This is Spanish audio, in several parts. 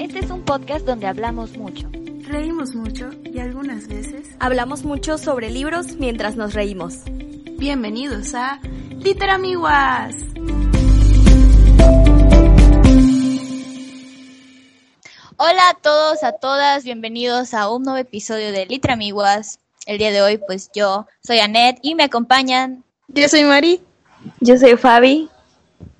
Este es un podcast donde hablamos mucho. Reímos mucho y algunas veces hablamos mucho sobre libros mientras nos reímos. Bienvenidos a Literamiguas. Hola a todos, a todas, bienvenidos a un nuevo episodio de Literamiguas. El día de hoy, pues yo soy Annette y me acompañan. Yo soy Mari. Yo soy Fabi.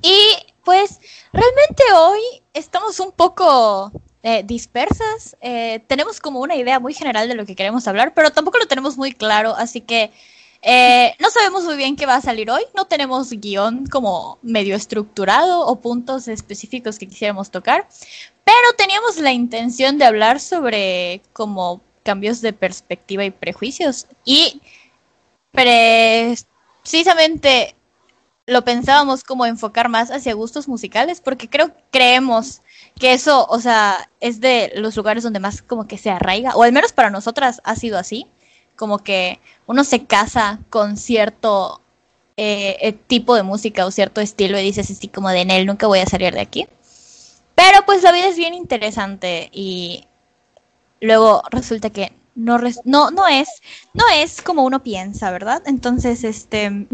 Y pues realmente hoy estamos un poco eh, dispersas. Eh, tenemos como una idea muy general de lo que queremos hablar, pero tampoco lo tenemos muy claro, así que eh, no sabemos muy bien qué va a salir hoy. No tenemos guion como medio estructurado o puntos específicos que quisiéramos tocar, pero teníamos la intención de hablar sobre como cambios de perspectiva y prejuicios y precisamente lo pensábamos como enfocar más hacia gustos musicales, porque creo, creemos que eso, o sea, es de los lugares donde más como que se arraiga, o al menos para nosotras ha sido así, como que uno se casa con cierto eh, eh tipo de música o cierto estilo y dices así como de en él nunca voy a salir de aquí. Pero pues la vida es bien interesante y luego resulta que no, no, no es, no es como uno piensa, ¿verdad? Entonces, este,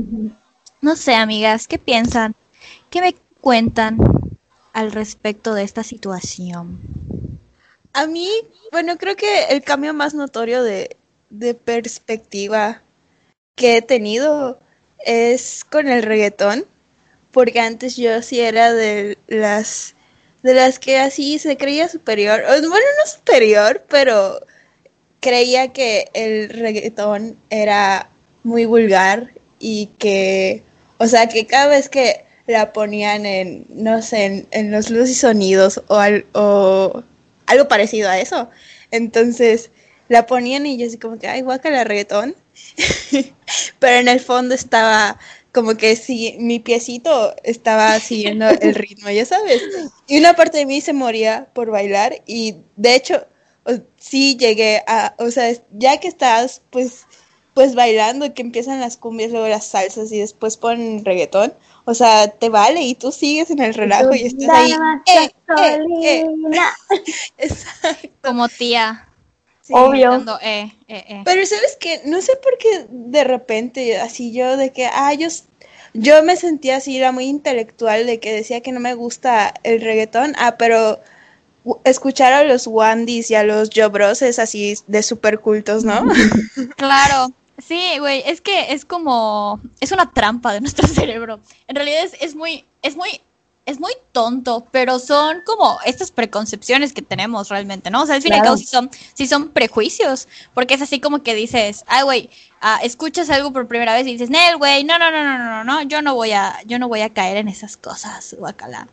no sé, amigas, ¿qué piensan? ¿Qué me cuentan al respecto de esta situación? A mí, bueno, creo que el cambio más notorio de, de perspectiva que he tenido es con el reggaetón, porque antes yo sí era de las de las que así se creía superior, bueno, no superior, pero creía que el reggaetón era muy vulgar y que o sea, que cada vez que la ponían en, no sé, en, los luz y sonidos o, o, algo parecido a eso. Entonces la ponían y yo así como que, ay, guaca reggaetón. Pero en el fondo estaba como que si mi piecito estaba siguiendo el ritmo, ya sabes. Y una parte de mí se moría por bailar y de hecho sí llegué a, o sea, ya que estás pues pues bailando que empiezan las cumbias, luego las salsas y después ponen reggaetón. O sea, te vale y tú sigues en el relajo y estás ahí. Eh, eh, eh. Como tía. Obvio. Pero sabes que no sé por qué de repente así yo de que, ah, yo, yo me sentía así, era muy intelectual de que decía que no me gusta el reggaetón. Ah, pero escuchar a los Wandis y a los Jobros es así de super cultos, ¿no? claro. Sí, güey, es que es como, es una trampa de nuestro cerebro. En realidad es, es muy, es muy, es muy tonto, pero son como estas preconcepciones que tenemos realmente, ¿no? O sea, al fin y al cabo sí son, sí son prejuicios, porque es así como que dices, ay, güey, ah, escuchas algo por primera vez y dices, Nel, güey, no, no, no, no, no, no, yo no voy a, yo no voy a caer en esas cosas, guacala.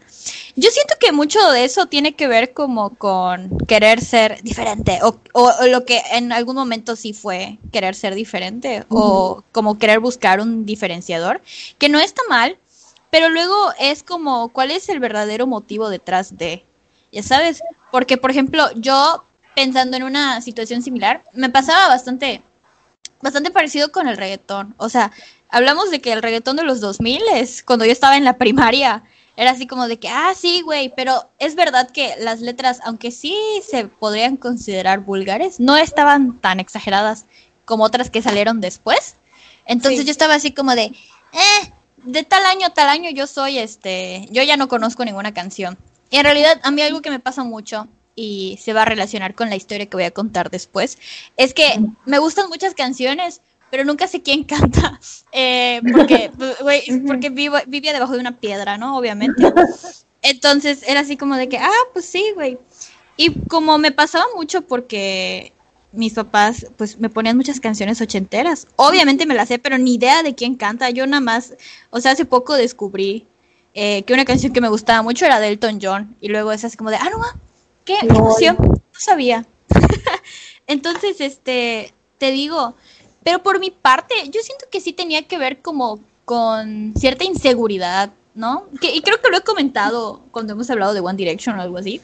Yo siento que mucho de eso tiene que ver como con querer ser diferente o, lo que en algún momento sí fue querer ser diferente o como querer buscar un diferenciador, que no está mal, pero luego es como cuál es el verdadero motivo detrás de, ya sabes, porque por ejemplo yo pensando en una situación similar, me pasaba bastante, bastante parecido con el reggaetón, o sea, hablamos de que el reggaetón de los 2000 es cuando yo estaba en la primaria. Era así como de que, ah, sí, güey, pero es verdad que las letras, aunque sí se podrían considerar vulgares, no estaban tan exageradas como otras que salieron después. Entonces yo estaba así como de, eh, de tal año a tal año yo soy, este, yo ya no conozco ninguna canción. Y en realidad a mí algo que me pasa mucho y se va a relacionar con la historia que voy a contar después, es que me gustan muchas canciones, pero nunca sé quién canta, eh, porque, porque vivo, vivía debajo de una piedra, ¿no? Obviamente. Entonces era así como de que, ah, pues sí, güey. Y como me pasaba mucho porque mis papás pues me ponían muchas canciones ochenteras. Obviamente me las sé, pero ni idea de quién canta. Yo nada más, o sea, hace poco descubrí eh, que una canción que me gustaba mucho era de Elton John. Y luego es así como de, ah, no, qué emoción, no sabía. Entonces, este, te digo, pero por mi parte, yo siento que sí tenía que ver como con cierta inseguridad, ¿no? Que, y creo que lo he comentado cuando hemos hablado de One Direction o algo así.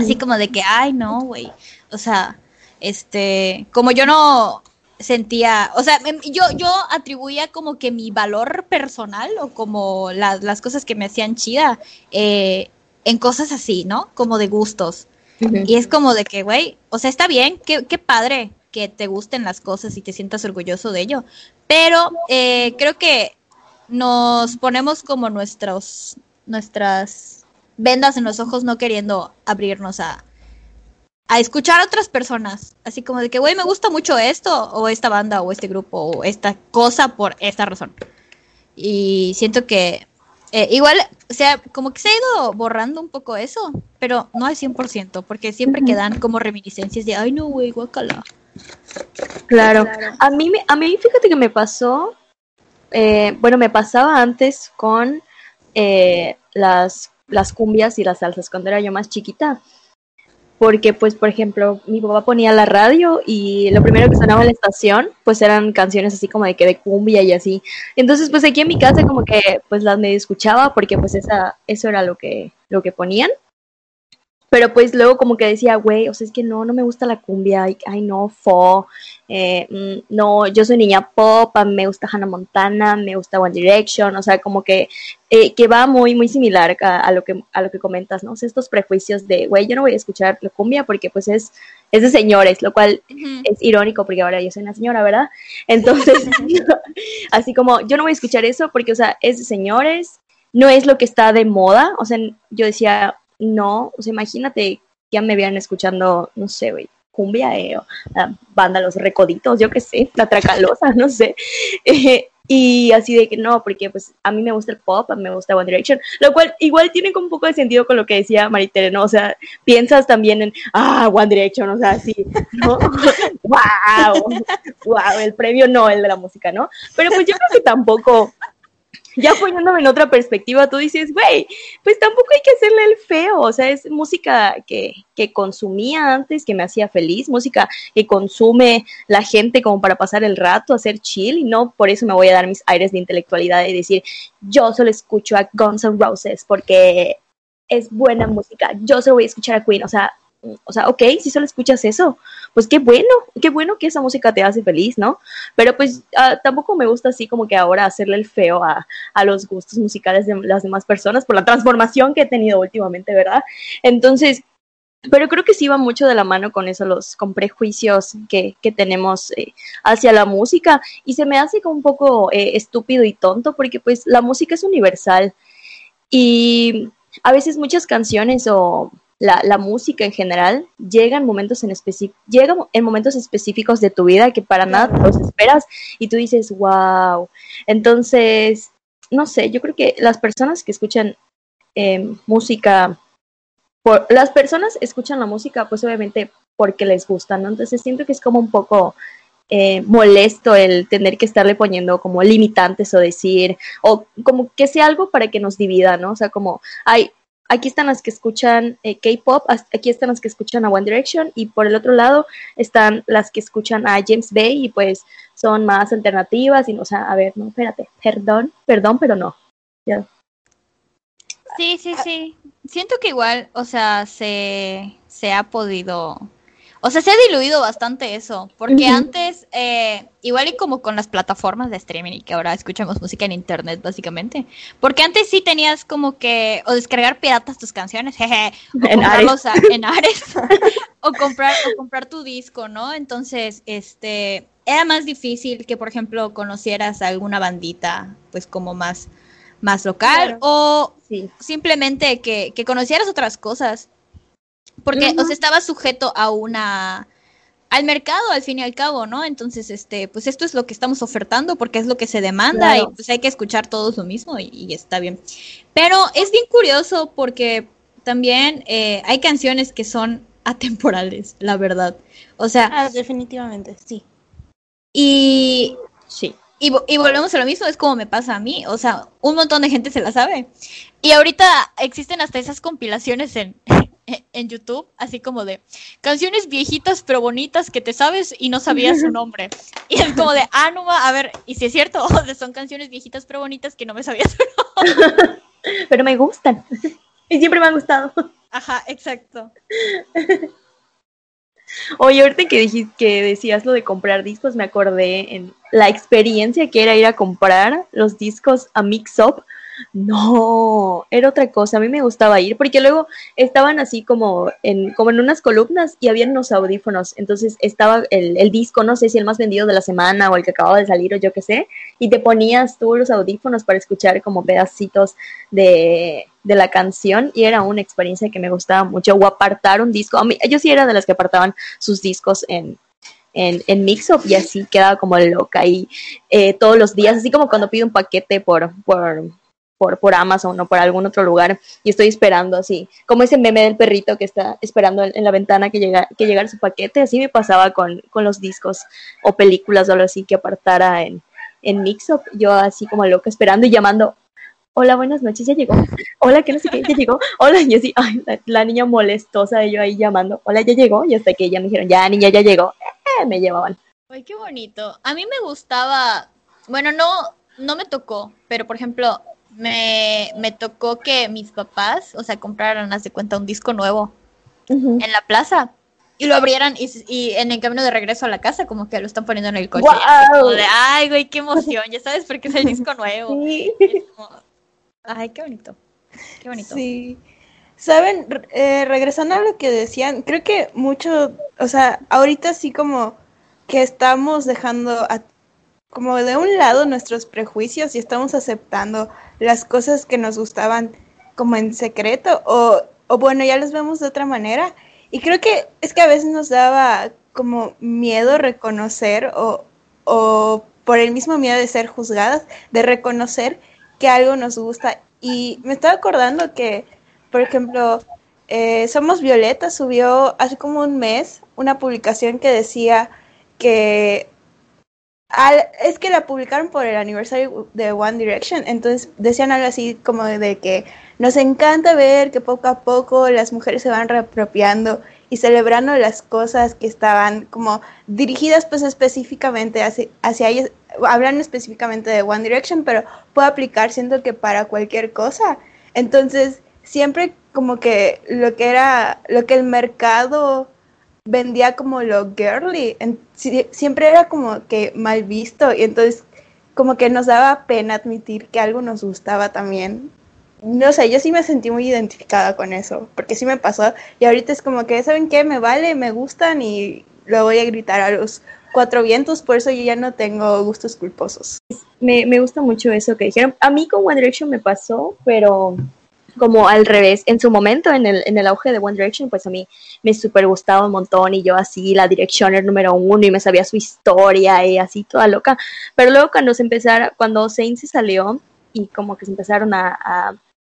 Así como de que, ay, no, güey. O sea, este, como yo no sentía, o sea, em, yo, yo atribuía como que mi valor personal o como las cosas que me hacían chida eh, en cosas así, ¿no? Como de gustos. Y es como de que, güey, o sea, está bien, qué, qué padre que te gusten las cosas y te sientas orgulloso de ello, pero eh, creo que nos ponemos como nuestros, nuestras vendas en los ojos no queriendo abrirnos a, a escuchar a otras personas. Así como de que, güey, me gusta mucho esto, o esta banda, o este grupo, o esta cosa por esta razón. Y siento que eh, igual, o sea, como que se ha ido borrando un poco eso, pero no al 100%, porque siempre quedan como reminiscencias de, ay, no, güey, guacala. Claro. A mí, a mí fíjate que me pasó, eh, bueno, me pasaba antes con eh, las, las cumbias y las salsas cuando era yo más chiquita porque pues por ejemplo mi papá ponía la radio y lo primero que sonaba en la estación pues eran canciones así como de que de cumbia y así. Entonces pues aquí en mi casa como que pues las me escuchaba porque pues esa eso era lo que lo que ponían pero pues luego como que decía, güey, o sea, es que no, no me gusta la cumbia, ay, no, fo, eh, mm, no, yo soy niña pop, me gusta Hannah Montana, me gusta One Direction, o sea, como que, eh, que va muy, muy similar a, lo que, a lo que comentas, ¿no? O sea, estos prejuicios de, güey, yo no voy a escuchar la cumbia porque pues es, es de señores, lo cual es irónico porque ahora yo soy una señora, ¿verdad? Entonces, así como, yo no voy a escuchar eso porque, o sea, es de señores, no es lo que está de moda, o sea, yo decía, no, o sea, imagínate ya me vieran escuchando, no sé, güey, cumbia, eh, la banda Los Recoditos, yo qué sé, la Tracalosa, no sé. Eh, y así de que no, porque pues a mí me gusta el pop, a mí me gusta One Direction, lo cual igual tiene como un poco de sentido con lo que decía Maritere, ¿no? O sea, piensas también en, ah, One Direction, o sea, sí, ¿no? ¡Wow! ¡Wow! El premio Nobel de la música, ¿no? Pero pues yo creo que tampoco ya poniéndome en otra perspectiva, tú dices, güey, pues tampoco hay que hacerle el feo, o sea, es música que, que consumía antes, que me hacía feliz, música que consume la gente como para pasar el rato, hacer chill, y no por eso me voy a dar mis aires de intelectualidad y decir, yo solo escucho a Guns N' Roses porque es buena música, yo solo voy a escuchar a Queen, o sea, o sea, ok, si solo escuchas eso, pues qué bueno, qué bueno que esa música te hace feliz, ¿no? Pero pues ah, tampoco me gusta así como que ahora hacerle el feo a, a, los gustos musicales de las demás personas por la transformación que he tenido últimamente, ¿verdad? Entonces, pero creo que sí va mucho de la mano con eso, los con prejuicios que, que tenemos eh, hacia la música y se me hace como un poco eh, estúpido y tonto porque pues la música es universal y a veces muchas canciones o la, la música en general llega en momentos en llega en momentos específicos de tu vida que para nada los esperas y tú dices, wow. Entonces, no sé, yo creo que las personas que escuchan eh, música, por, las personas escuchan la música pues obviamente porque les gusta, ¿no? Entonces siento que es como un poco eh, molesto el tener que estarle poniendo como limitantes o decir, o como que sea algo para que nos divida, ¿no? O sea, como, ay, aquí están las que escuchan eh, K-pop, aquí están las que escuchan a One Direction y por el otro lado están las que escuchan a James Bay y pues son más alternativas y o sea, a ver, no, espérate, perdón, perdón, pero no. Sí, sí, sí. Siento que igual, o sea, se, se ha podido o sea, se ha diluido bastante eso, porque antes, eh, igual y como con las plataformas de streaming y que ahora escuchamos música en internet, básicamente, porque antes sí tenías como que, o descargar piratas tus canciones, jeje, o en comprarlos en Ares, o, comprar, o comprar tu disco, ¿no? Entonces, este, era más difícil que, por ejemplo, conocieras a alguna bandita, pues como más, más local, o simplemente que, que conocieras otras cosas. Porque, o sea, estaba sujeto a una al mercado al fin y al cabo, ¿no? Entonces, este, pues esto es lo que estamos ofertando porque es lo que se demanda y pues hay que escuchar todos lo mismo y, está bien. Pero es bien curioso porque también eh, hay canciones que son atemporales, la verdad. O sea, ah, definitivamente, sí. Y sí. Y, y, volvemos a lo mismo, es como me pasa a mí, o sea, un montón de gente se la sabe. Y ahorita existen hasta esas compilaciones en, en YouTube, así como de canciones viejitas pero bonitas que te sabes y no sabías su nombre. Y es como de, ah, no, a ver, y si es cierto, son canciones viejitas pero bonitas que no me sabías su nombre. Pero me gustan. Y siempre me han gustado. Ajá, exacto. Oye, ahorita que dijiste que decías lo de comprar discos, me acordé en la experiencia que era ir a comprar los discos a Mix Up no, era otra cosa. A mí me gustaba ir porque luego estaban así como en, como en unas columnas y habían unos audífonos. Entonces estaba el, disco, no sé si el más vendido de la semana o el que acababa de salir o yo qué sé, y te ponías tú los audífonos para escuchar como pedacitos de, de la canción y era una experiencia que me gustaba mucho. O apartar un disco. A mí, yo sí era de las que apartaban sus discos en, en, en Mixup y así quedaba como loca y eh, todos los días, así como cuando pido un paquete por, por, por, por Amazon o por algún otro lugar y estoy esperando así, como ese meme del perrito que está esperando en, la ventana que, llega, que llegara su paquete, así me pasaba con, con los discos o películas o algo así que apartara en, en Mixup, yo así como loca esperando y llamando, hola, buenas noches, ya llegó, hola, que no sé qué, ya llegó, hola, y así, ay, la, niña molestosa de yo ahí llamando, hola, ya llegó, y hasta que ya me dijeron, ya, niña, ya llegó, eh, me llevaban. Ay, qué bonito. A mí me gustaba, bueno, no, no me tocó, pero por ejemplo, me, me tocó que mis papás, o sea, compraran, hace cuenta, un disco nuevo en la plaza y lo abrieran y, en el camino de regreso a la casa como que lo están poniendo en el coche. ay, güey, qué emoción, ya sabes porque es el disco nuevo. ay, qué bonito. Qué bonito. Sí. Saben, eh, regresando a lo que decían, creo que mucho, o sea, ahorita sí como que estamos dejando a como de un lado nuestros prejuicios y estamos aceptando las cosas que nos gustaban como en secreto o, o bueno, ya los vemos de otra manera. Y creo que es que a veces nos daba como miedo reconocer o, o por el mismo miedo de ser juzgadas, de reconocer que algo nos gusta. Y me estaba acordando que, por ejemplo, eh, Somos Violeta subió hace como un mes una publicación que decía que es que la publicaron por el aniversario de One Direction, entonces decían algo así como de que nos encanta ver que poco a poco las mujeres se van reapropiando y celebrando las cosas que estaban como dirigidas pues específicamente hacia, hacia ellas, hablando específicamente de One Direction, pero puede aplicar siento que para cualquier cosa. Entonces, siempre como que lo que era, lo que el mercado vendía como lo girly, siempre era como que mal visto y entonces como que nos daba pena admitir que algo nos gustaba también. No sé, yo sí me sentí muy identificada con eso, porque sí me pasó y ahorita es como que, ¿saben qué? Me vale, me gustan y lo voy a gritar a los cuatro vientos, por eso yo ya no tengo gustos culposos. Me, me gusta mucho eso que dijeron. A mí con One Direction me pasó, pero como al revés. En su momento, en el, en el auge de One Direction, pues a mí me súper gustaba un montón y yo así, la Directioner número uno y me sabía su historia y así toda loca. Pero luego cuando se empezara, cuando Saint se salió y como que se empezaron a, a,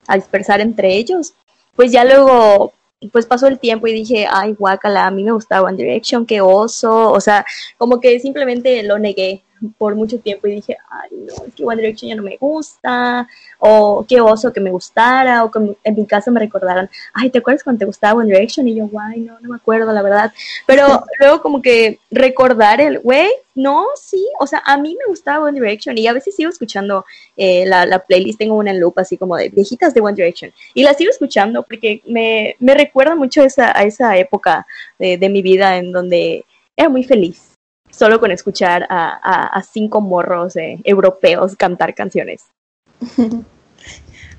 a dispersar entre ellos, pues ya luego pues pasó el tiempo y dije, ay, guácala, a mí me gustaba One Direction, qué oso, o sea, como que simplemente lo negué por mucho tiempo y dije, ay, no, es que One Direction ya no me gusta, o qué oso que me gustara, o que en mi casa me recordaran, ay, ¿te acuerdas cuando te gustaba One Direction? Y yo, guay, no, no me acuerdo, la verdad. Pero luego como que recordar el, güey, no, sí, o sea, a mí me gustaba One Direction y a veces sigo escuchando eh, la, la, playlist, tengo una en loop así como de viejitas de One Direction y la sigo escuchando porque me, me recuerda mucho esa, a esa época de, de mi vida en donde era muy feliz solo con escuchar a, cinco morros eh, europeos cantar canciones.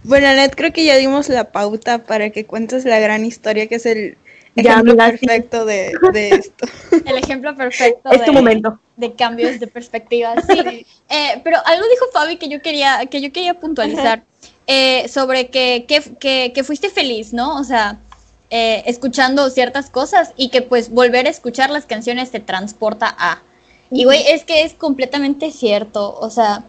Bueno, Annette, creo que ya dimos la pauta para que cuentes la gran historia que es el ejemplo perfecto de, esto. El ejemplo perfecto es tu momento. de cambios de perspectiva. Sí, eh, pero algo dijo Fabi que yo quería, que yo quería puntualizar eh, sobre que, que, que, fuiste feliz, ¿no? O sea, eh, escuchando ciertas cosas y que pues volver a escuchar las canciones te transporta a. Y güey, es que es completamente cierto, o sea,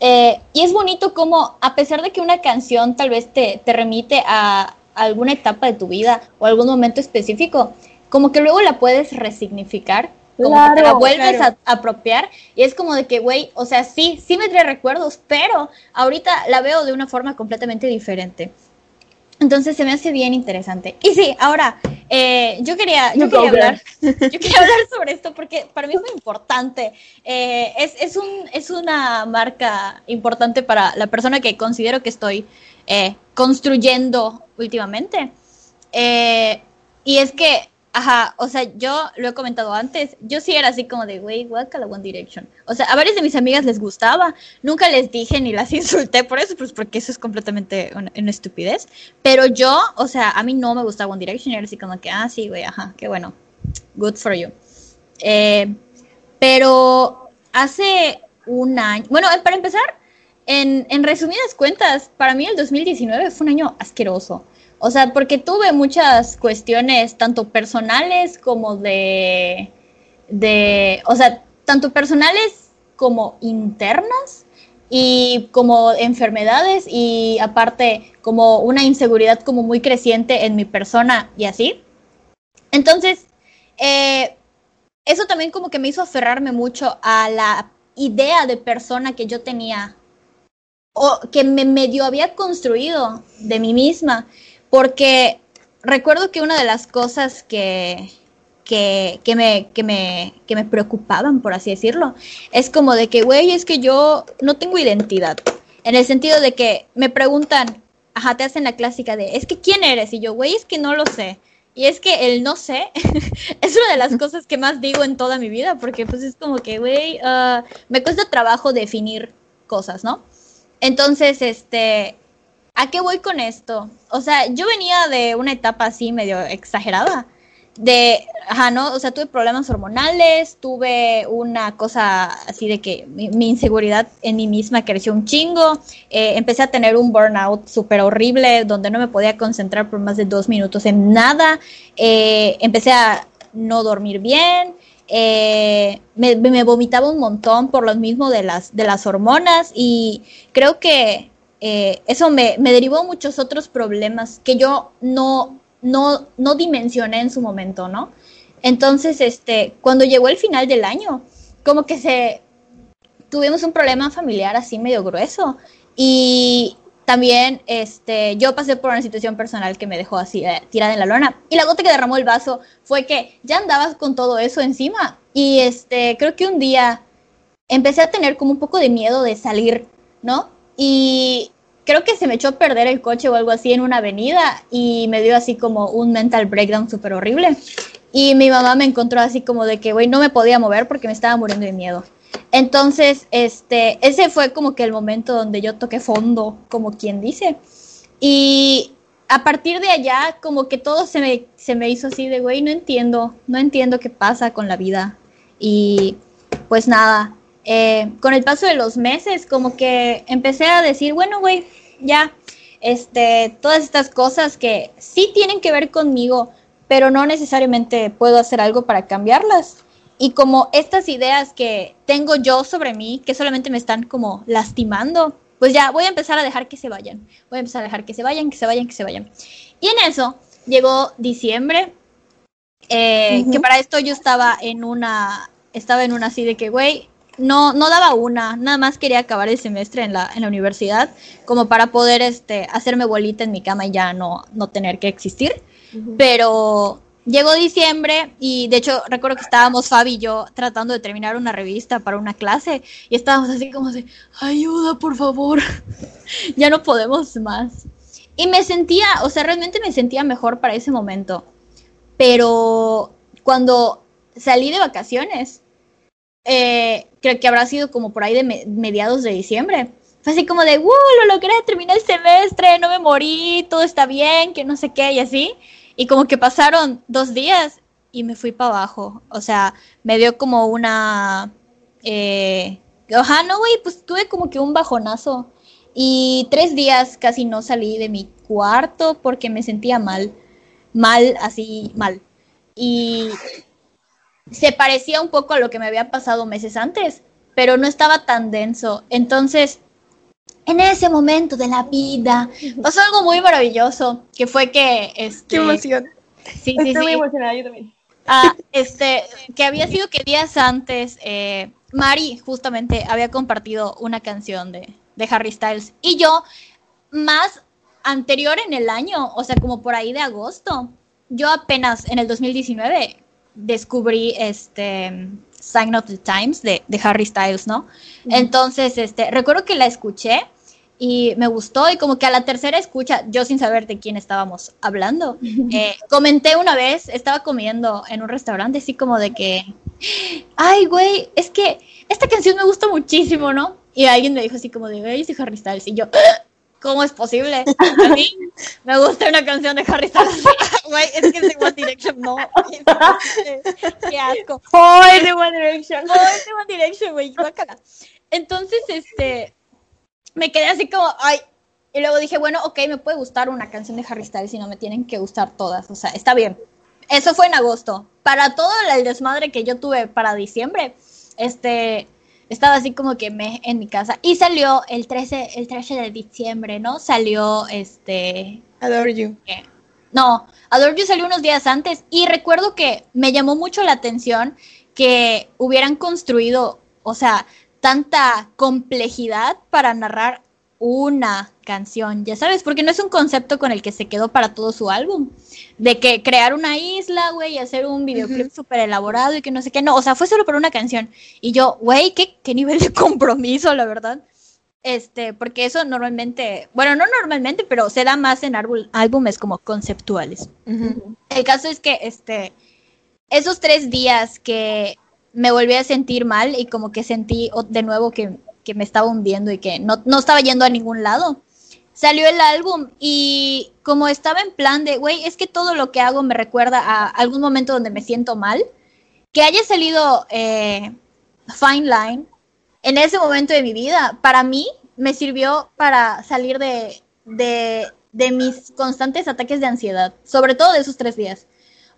eh, y es bonito como a pesar de que una canción tal vez te, te remite a, alguna etapa de tu vida o algún momento específico, como que luego la puedes resignificar, como que te la vuelves a, apropiar y es como de que, güey, o sea, sí, sí me trae recuerdos, pero ahorita la veo de una forma completamente diferente. Entonces se me hace bien interesante. Y sí, ahora, eh, yo quería, yo quería hablar, yo quería hablar sobre esto porque para mí es muy importante. Eh, es, es, un, es una marca importante para la persona que considero que estoy eh, construyendo últimamente. y es que Ajá, o sea, yo lo he comentado antes, yo sí era así como de, güey, guacala One Direction. O sea, a varias de mis amigas les gustaba, nunca les dije ni las insulté por eso, pues porque eso es completamente una, estupidez. Pero yo, o sea, a mí no me gustaba One Direction, era así como que, ah, sí, güey, ajá, qué bueno, good for you. Eh, pero hace un año, bueno, para empezar, en, en resumidas cuentas, para mí el 2019 fue un año asqueroso. O sea, porque tuve muchas cuestiones, tanto personales como de, de, o sea, tanto personales como internas y como enfermedades y aparte como una inseguridad como muy creciente en mi persona y así. Entonces, eh, eso también como que me hizo aferrarme mucho a la idea de persona que yo tenía o que me medio había construido de mí misma porque recuerdo que una de las cosas que, que, me, que, me, que me preocupaban, por así decirlo, es como de que, güey, es que yo no tengo identidad. En el sentido de que me preguntan, ajá, te hacen la clásica de, es que ¿quién eres? Y yo, güey, es que no lo sé. Y es que el no sé es una de las cosas que más digo en toda mi vida, porque pues es como que, güey, uh, me cuesta trabajo definir cosas, ¿no? Entonces, este, ¿A qué voy con esto? O sea, yo venía de una etapa así medio exagerada. De, ajá, ¿no? O sea, tuve problemas hormonales, tuve una cosa así de que mi, inseguridad en mí misma creció un chingo. Eh, empecé a tener un burnout súper horrible donde no me podía concentrar por más de dos minutos en nada. Eh, empecé a no dormir bien. Eh, me, vomitaba un montón por lo mismo de las, de las hormonas y creo que eh, eso me, derivó muchos otros problemas que yo no, no, no dimensioné en su momento, ¿no? Entonces, este, cuando llegó el final del año, como que se tuvimos un problema familiar así medio grueso y también este, yo pasé por una situación personal que me dejó así eh, tirada en la lona y la gota que derramó el vaso fue que ya andabas con todo eso encima y este, creo que un día empecé a tener como un poco de miedo de salir, ¿no? Y creo que se me echó a perder el coche o algo así en una avenida y me dio así como un mental breakdown súper horrible. Y mi mamá me encontró así como de que, güey, no me podía mover porque me estaba muriendo de miedo. Entonces, este, ese fue como que el momento donde yo toqué fondo, como quien dice. Y a partir de allá, como que todo se me, se me hizo así de, güey, no entiendo, no entiendo qué pasa con la vida. Y pues nada, eh, con el paso de los meses, como que empecé a decir, bueno, güey, ya, este, todas estas cosas que sí tienen que ver conmigo, pero no necesariamente puedo hacer algo para cambiarlas. Y como estas ideas que tengo yo sobre mí, que solamente me están como lastimando, pues ya voy a empezar a dejar que se vayan. Voy a empezar a dejar que se vayan, que se vayan, que se vayan. Y en eso llegó diciembre, eh, que para esto yo estaba en una, estaba en una así de que, güey, no, no daba una, nada más quería acabar el semestre en la, en la universidad, como para poder este, hacerme bolita en mi cama y ya no, no tener que existir. Pero llegó diciembre y de hecho recuerdo que estábamos Fabi y yo tratando de terminar una revista para una clase y estábamos así como de, ayuda por favor, ya no podemos más. Y me sentía, o sea, realmente me sentía mejor para ese momento. Pero cuando salí de vacaciones, eh, creo que habrá sido como por ahí de mediados de diciembre. Así como de, ¡wow! Lo logré, terminé el semestre, no me morí, todo está bien, que no sé qué, y así. Y como que pasaron dos días y me fui para abajo. O sea, me dio como una. Eh, no, güey, pues tuve como que un bajonazo. Y tres días casi no salí de mi cuarto porque me sentía mal. Mal, así, mal. Y se parecía un poco a lo que me había pasado meses antes, pero no estaba tan denso. Entonces, en ese momento de la vida, pasó algo muy maravilloso, que fue que... Este, ¡Qué emoción! Sí, sí, Estoy muy emocionada, yo también. Ah, este, que había sido que días antes, eh, Mari justamente había compartido una canción de, de Harry Styles y yo, más anterior en el año, o sea, como por ahí de agosto, yo apenas en el 2019 descubrí este Sign of the Times de, Harry Styles, ¿no? Entonces, este, recuerdo que la escuché y me gustó y como que a la tercera escucha, yo sin saber de quién estábamos hablando, eh, comenté una vez, estaba comiendo en un restaurante así como de que, ay, güey, es que esta canción me gusta muchísimo, ¿no? Y alguien me dijo así como de, güey, es Harry Styles. Y yo, ¿cómo es posible? A mí me gusta una canción de Harry Styles. Güey, es que es de One Direction, no. Qué asco. ¡Oh, es de One Direction! No, es de One Direction, güey, guácala. Entonces, este, me quedé así como, ay. Y luego dije, bueno, ok, me puede gustar una canción de Harry Styles y no me tienen que gustar todas. O sea, está bien. Eso fue en agosto. Para todo el desmadre que yo tuve para diciembre, este, estaba así como que me en mi casa. Y salió el 13, el 13 de diciembre, ¿no? Salió este. Adore You. No, Adore You salió unos días antes. Y recuerdo que me llamó mucho la atención que hubieran construido, o sea, tanta complejidad para narrar una canción, ya sabes, porque no es un concepto con el que se quedó para todo su álbum, de que crear una isla, güey, y hacer un videoclip Ujú. súper elaborado y que no sé qué, no, o sea, fue solo para una canción. Y yo, güey, ¿qué, qué nivel de compromiso, la verdad. Este, porque eso normalmente, bueno, no normalmente, pero se da más en álbumes como conceptuales. El caso es que, este, esos tres días que me volví a sentir mal y como que sentí de nuevo que, que me estaba hundiendo y que no, no estaba yendo a ningún lado, salió el álbum y como estaba en plan de, güey, es que todo lo que hago me recuerda a algún momento donde me siento mal, que haya salido eh, Fine Line en ese momento de mi vida, para mí me sirvió para salir de, de, de mis constantes ataques de ansiedad, sobre todo de esos tres días,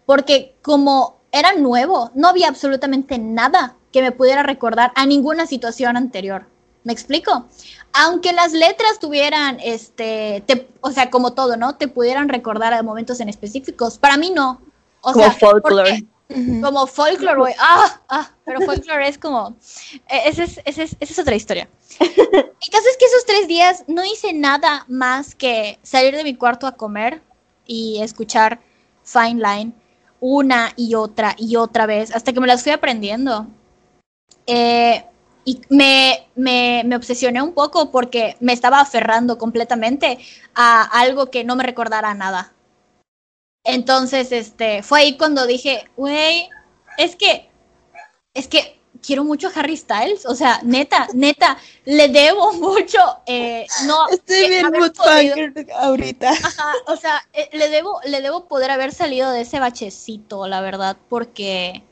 porque como era nuevo, no había absolutamente nada que me pudiera recordar a ninguna situación anterior. ¿Me explico? Aunque las letras tuvieran, este, te- o sea, como todo, ¿no? Te pudieran recordar a momentos en específicos. Para mí no. O Como sea, folklore. porque- Ujú. como folklore, güey. Ah, ah, pero folklore es como. Esa es, esa es, esa es otra historia. El caso es que esos tres días no hice nada más que salir de mi cuarto a comer y escuchar Fine Line una y otra y otra vez hasta que me las fui aprendiendo. Eh, y me, me, me obsesioné un poco porque me estaba aferrando completamente a algo que no me recordara nada. Entonces, este, fue ahí cuando dije, güey, es que, es que quiero mucho a Harry Styles, o sea, neta, neta, le debo mucho, eh, no, Estoy eh, bien podido- ahorita. Ajá, o sea, eh, le debo, le debo poder haber salido de ese bachecito, la verdad, porque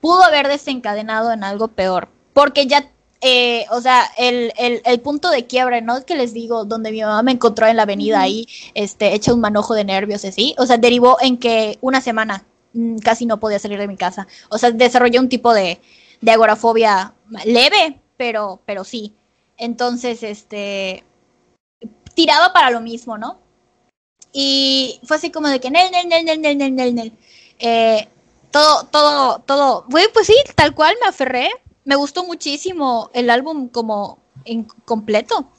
pudo haber desencadenado en algo peor porque ya, eh, o sea, el, el, el, punto de quiebra, ¿no? Es que les digo, donde mi mamá me encontró en la avenida ahí, este, hecha un manojo de nervios, así, o sea, derivó en que una semana mm, casi no podía salir de mi casa, o sea, desarrollé un tipo de, de agorafobia leve, pero, pero sí. Entonces, este, tiraba para lo mismo, ¿no? Y fue así como de que, nel, nel, nel, nel, nel, nel, nel, eh, todo, todo, todo, güey, pues sí, tal cual me aferré, me gustó muchísimo el álbum como en completo.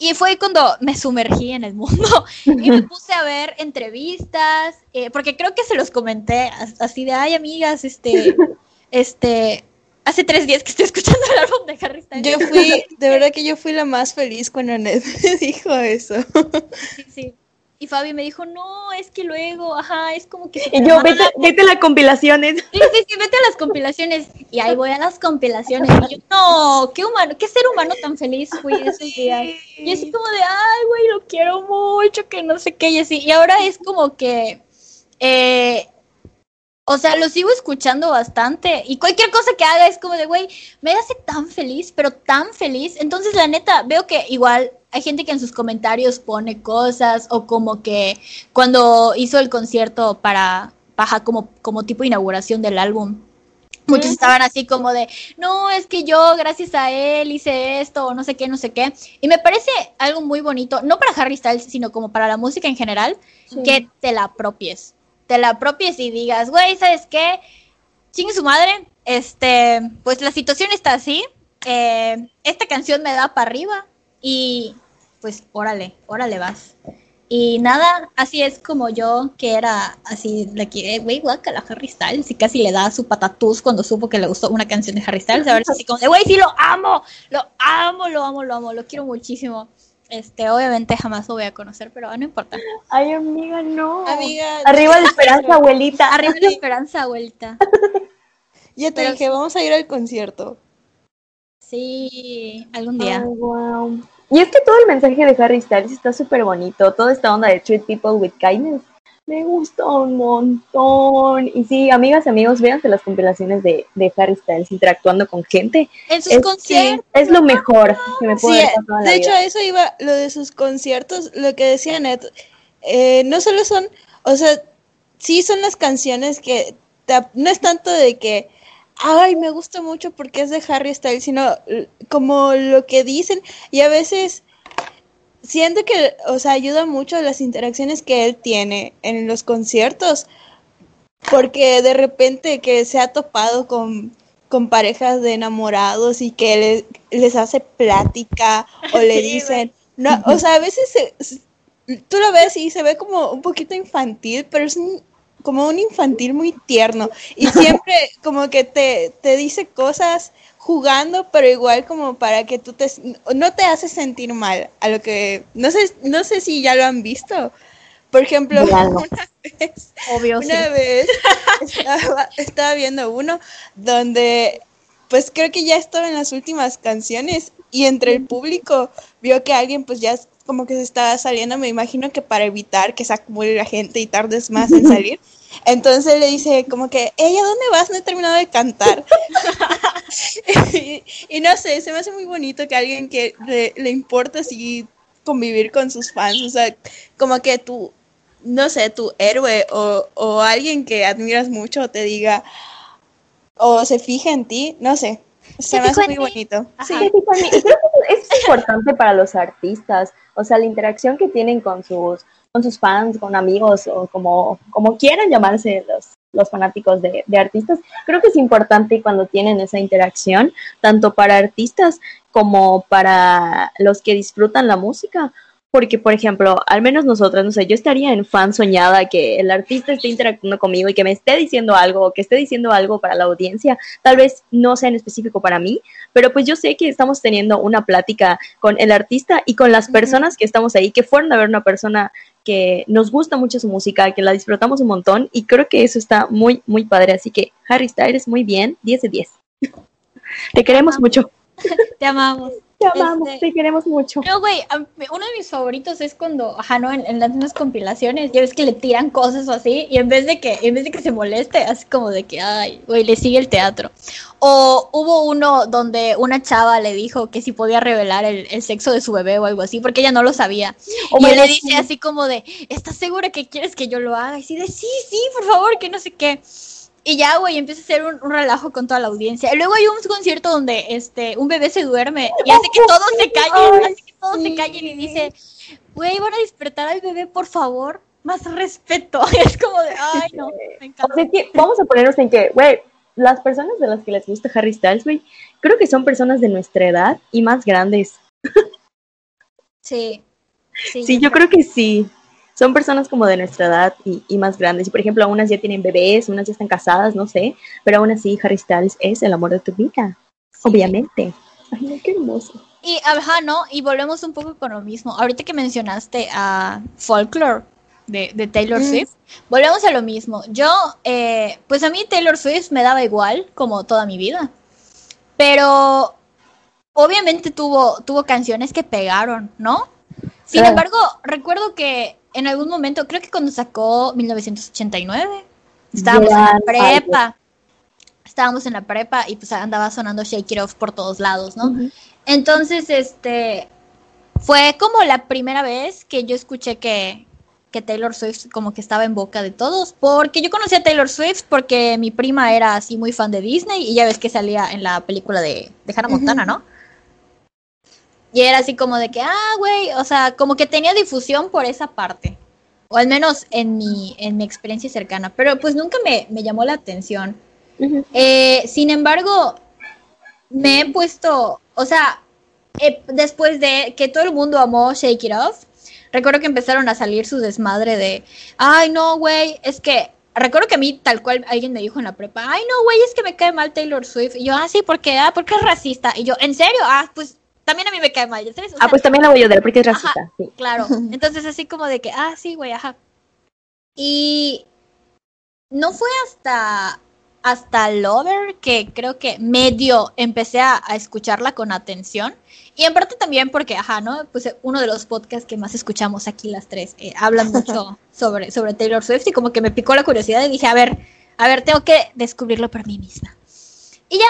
Y fue cuando me sumergí en el mundo y me puse a ver entrevistas, eh, porque creo que se los comenté as- así de, ay, amigas, este, este, hace tres días que estoy escuchando el álbum de Harry Styles. Yo fui, de verdad que yo fui la más feliz cuando Ned me dijo eso. Sí, sí. Y Fabi me dijo, no, es que luego, ajá, es como que... Y yo, vete, vete a las compilaciones. Sí, sí, sí, vete a las compilaciones. Y ahí voy a las compilaciones. Y yo, no, qué humano, qué ser humano tan feliz fui esos días. Y así como de, ay, güey, lo quiero mucho, que no sé qué, y así. Y ahora es como que, eh, o sea, lo sigo escuchando bastante. Y cualquier cosa que haga es como de, güey, me hace tan feliz, pero tan feliz. Entonces, la neta, veo que igual hay gente que en sus comentarios pone cosas o como que cuando hizo el concierto para, baja como, como tipo inauguración del álbum. Muchos estaban así como de, no, es que yo gracias a él hice esto, o no sé qué, no sé qué. Y me parece algo muy bonito, no para Harry Styles, sino como para la música en general, que te la apropies. Te la apropies y digas, güey, ¿sabes qué? Chingue su madre, este, pues la situación está así, eh, esta canción me da para arriba y pues órale, órale vas. Y nada, así es como yo, que era así, la que, eh, güey, guácala, Harry Styles, y casi le da su patatús cuando supo que le gustó una canción de Harry Styles. Ahora es así como de, güey, sí lo amo, lo amo, lo amo, lo amo, lo quiero muchísimo. Este, obviamente jamás lo voy a conocer, pero no importa. Ay, amiga, no. Amiga, Arriba la esperanza, abuelita. Arriba la esperanza, vuelta. ya te pero dije, vamos a ir al concierto. Sí, algún día. Wow. Y es que todo el mensaje de Harry Styles está súper bonito. Toda esta onda de treat people with kindness. Me gusta un montón. Y sí, amigas y amigos, véanse las compilaciones de, de Harry Styles interactuando con gente. En sus Es, conciertos. es lo mejor que me puede Sí, la de hecho vida. a eso iba lo de sus conciertos, lo que decía Net, eh, no solo son, o sea, sí son las canciones que te no es tanto de que, ay, me gusta mucho porque es de Harry Styles, sino como lo que dicen y a veces siento que, o sea, ayuda mucho las interacciones que él tiene en los conciertos, porque de repente que se ha topado con, con parejas de enamorados y que le- les hace plática o le Sí, dicen, no, o sea, a veces se- se- tú lo ves y se ve como un poquito infantil, pero es un- como un infantil muy tierno y siempre como que te, te dice cosas jugando, pero igual como para que tú te no te hace sentir mal a lo que no sé no sé si ya lo han visto. Por ejemplo, una vez Obvio, sí. una vez estaba, estaba viendo uno donde, pues creo que ya estaba en las últimas canciones y entre el público vio que alguien pues ya como que se estaba saliendo, me imagino que para evitar que se acumule la gente y tardes más en salir. Entonces le dice como que, ella, ¿dónde vas? No he terminado de cantar. y, y no sé, se me hace muy bonito que alguien que le, le importa así convivir con sus fans, o sea, como que tú, no sé, tu héroe o, o alguien que admiras mucho te diga o se fija en ti, no sé, se, me hace muy mí. bonito. Sí. Sí, sí, también. Y creo que es importante para los artistas, o sea, la interacción que tienen con sus, con sus fans, con amigos o como, como quieran llamarse los, los fanáticos de, de artistas, creo que es importante cuando tienen esa interacción, tanto para artistas como para los que disfrutan la música. Porque, por ejemplo, al menos nosotras, no sé, yo estaría en fan soñada que el artista esté interactuando conmigo y que me esté diciendo algo, o que esté diciendo algo para la audiencia, tal vez no sea en específico para mí, pero pues yo sé que estamos teniendo una plática con el artista y con las personas que estamos ahí, que fueron a ver una persona que nos gusta mucho su música, que la disfrutamos un montón y creo que eso está muy, muy padre. Así que Harry Styles, muy bien, 10 de 10. Te queremos mucho. Te amamos. Te amamos, Este- te queremos mucho. No, güey, uno de mis favoritos es cuando, ajá, ¿no? En, en las mismas compilaciones, ya ves que le tiran cosas o así, y en vez de que, en vez de que se moleste, así como de que, ay, güey, le sigue el teatro. O hubo uno donde una chava le dijo que si podía revelar el, el sexo de su bebé o algo así, porque ella no lo sabía. Oh y él le dice sí. así como de, ¿estás segura que quieres que yo lo haga? Y así de, sí, sí, por favor, que no sé qué. Y ya, güey, empieza a hacer un, un relajo con toda la audiencia. Y luego hay un concierto donde este un bebé se duerme y hace que todos se callen, hace que todos se callen y dice, güey, van a despertar al bebé, por favor, más respeto. Es como de, ay, no, me O encanta. sea, es que vamos a ponernos en que, güey, las personas de las que les gusta Harry Styles, güey, creo que son personas de nuestra edad y más grandes. Sí. Sí, Sí, yo creo que sí. Son personas como de nuestra edad y, y más grandes. Y por ejemplo, unas ya tienen bebés, unas ya están casadas, no sé. Pero aún así, Harry Styles es el amor de tu vida. Obviamente. Ay, qué hermoso. Y ajá, ¿no? Y volvemos un poco con lo mismo. Ahorita que mencionaste a Folklore de, de Taylor Mm. Swift, volvemos a lo mismo. Yo, eh, pues a mí Taylor Swift me daba igual como toda mi vida. Pero obviamente tuvo, tuvo canciones que pegaron, ¿no? Sin Claro. embargo, recuerdo que en algún momento, creo que cuando sacó 1989, estábamos en la prepa. Estábamos en la prepa y pues andaba sonando Shake It Off por todos lados, ¿no? Entonces, este, fue como la primera vez que yo escuché que, que Taylor Swift como que estaba en boca de todos, porque yo conocí a Taylor Swift porque mi prima era así muy fan de Disney y ya ves que salía en la película de, de Hannah Montana, ¿no? Y era así como de que, ah, güey, o sea, como que tenía difusión por esa parte, o al menos en mi, en mi experiencia cercana, pero pues nunca me, me llamó la atención. Eh, sin embargo, me he puesto, o sea, eh, después de que todo el mundo amó Shake It Off, recuerdo que empezaron a salir su desmadre de, ay, no, güey, es que, recuerdo que a mí tal cual alguien me dijo en la prepa, ay, no, güey, es que me cae mal Taylor Swift. Y yo, ah, sí, ¿por qué? Ah, porque es racista. Y yo, ¿en serio? Ah, pues también a mí me cae mal, ¿sabes? O Ah, pues también la voy a odiar porque es Ajá. racista. Sí. Claro. Entonces así como de que, ah, sí, güey, ajá. Y no fue hasta hasta Lover que creo que medio empecé a, a escucharla con atención. Y en parte también porque, ajá, ¿no? Pues uno de los podcasts que más escuchamos aquí las tres eh, hablan mucho sobre, sobre Taylor Swift y como que me picó la curiosidad y dije, a ver, a ver, tengo que descubrirlo por mí misma. Y ya,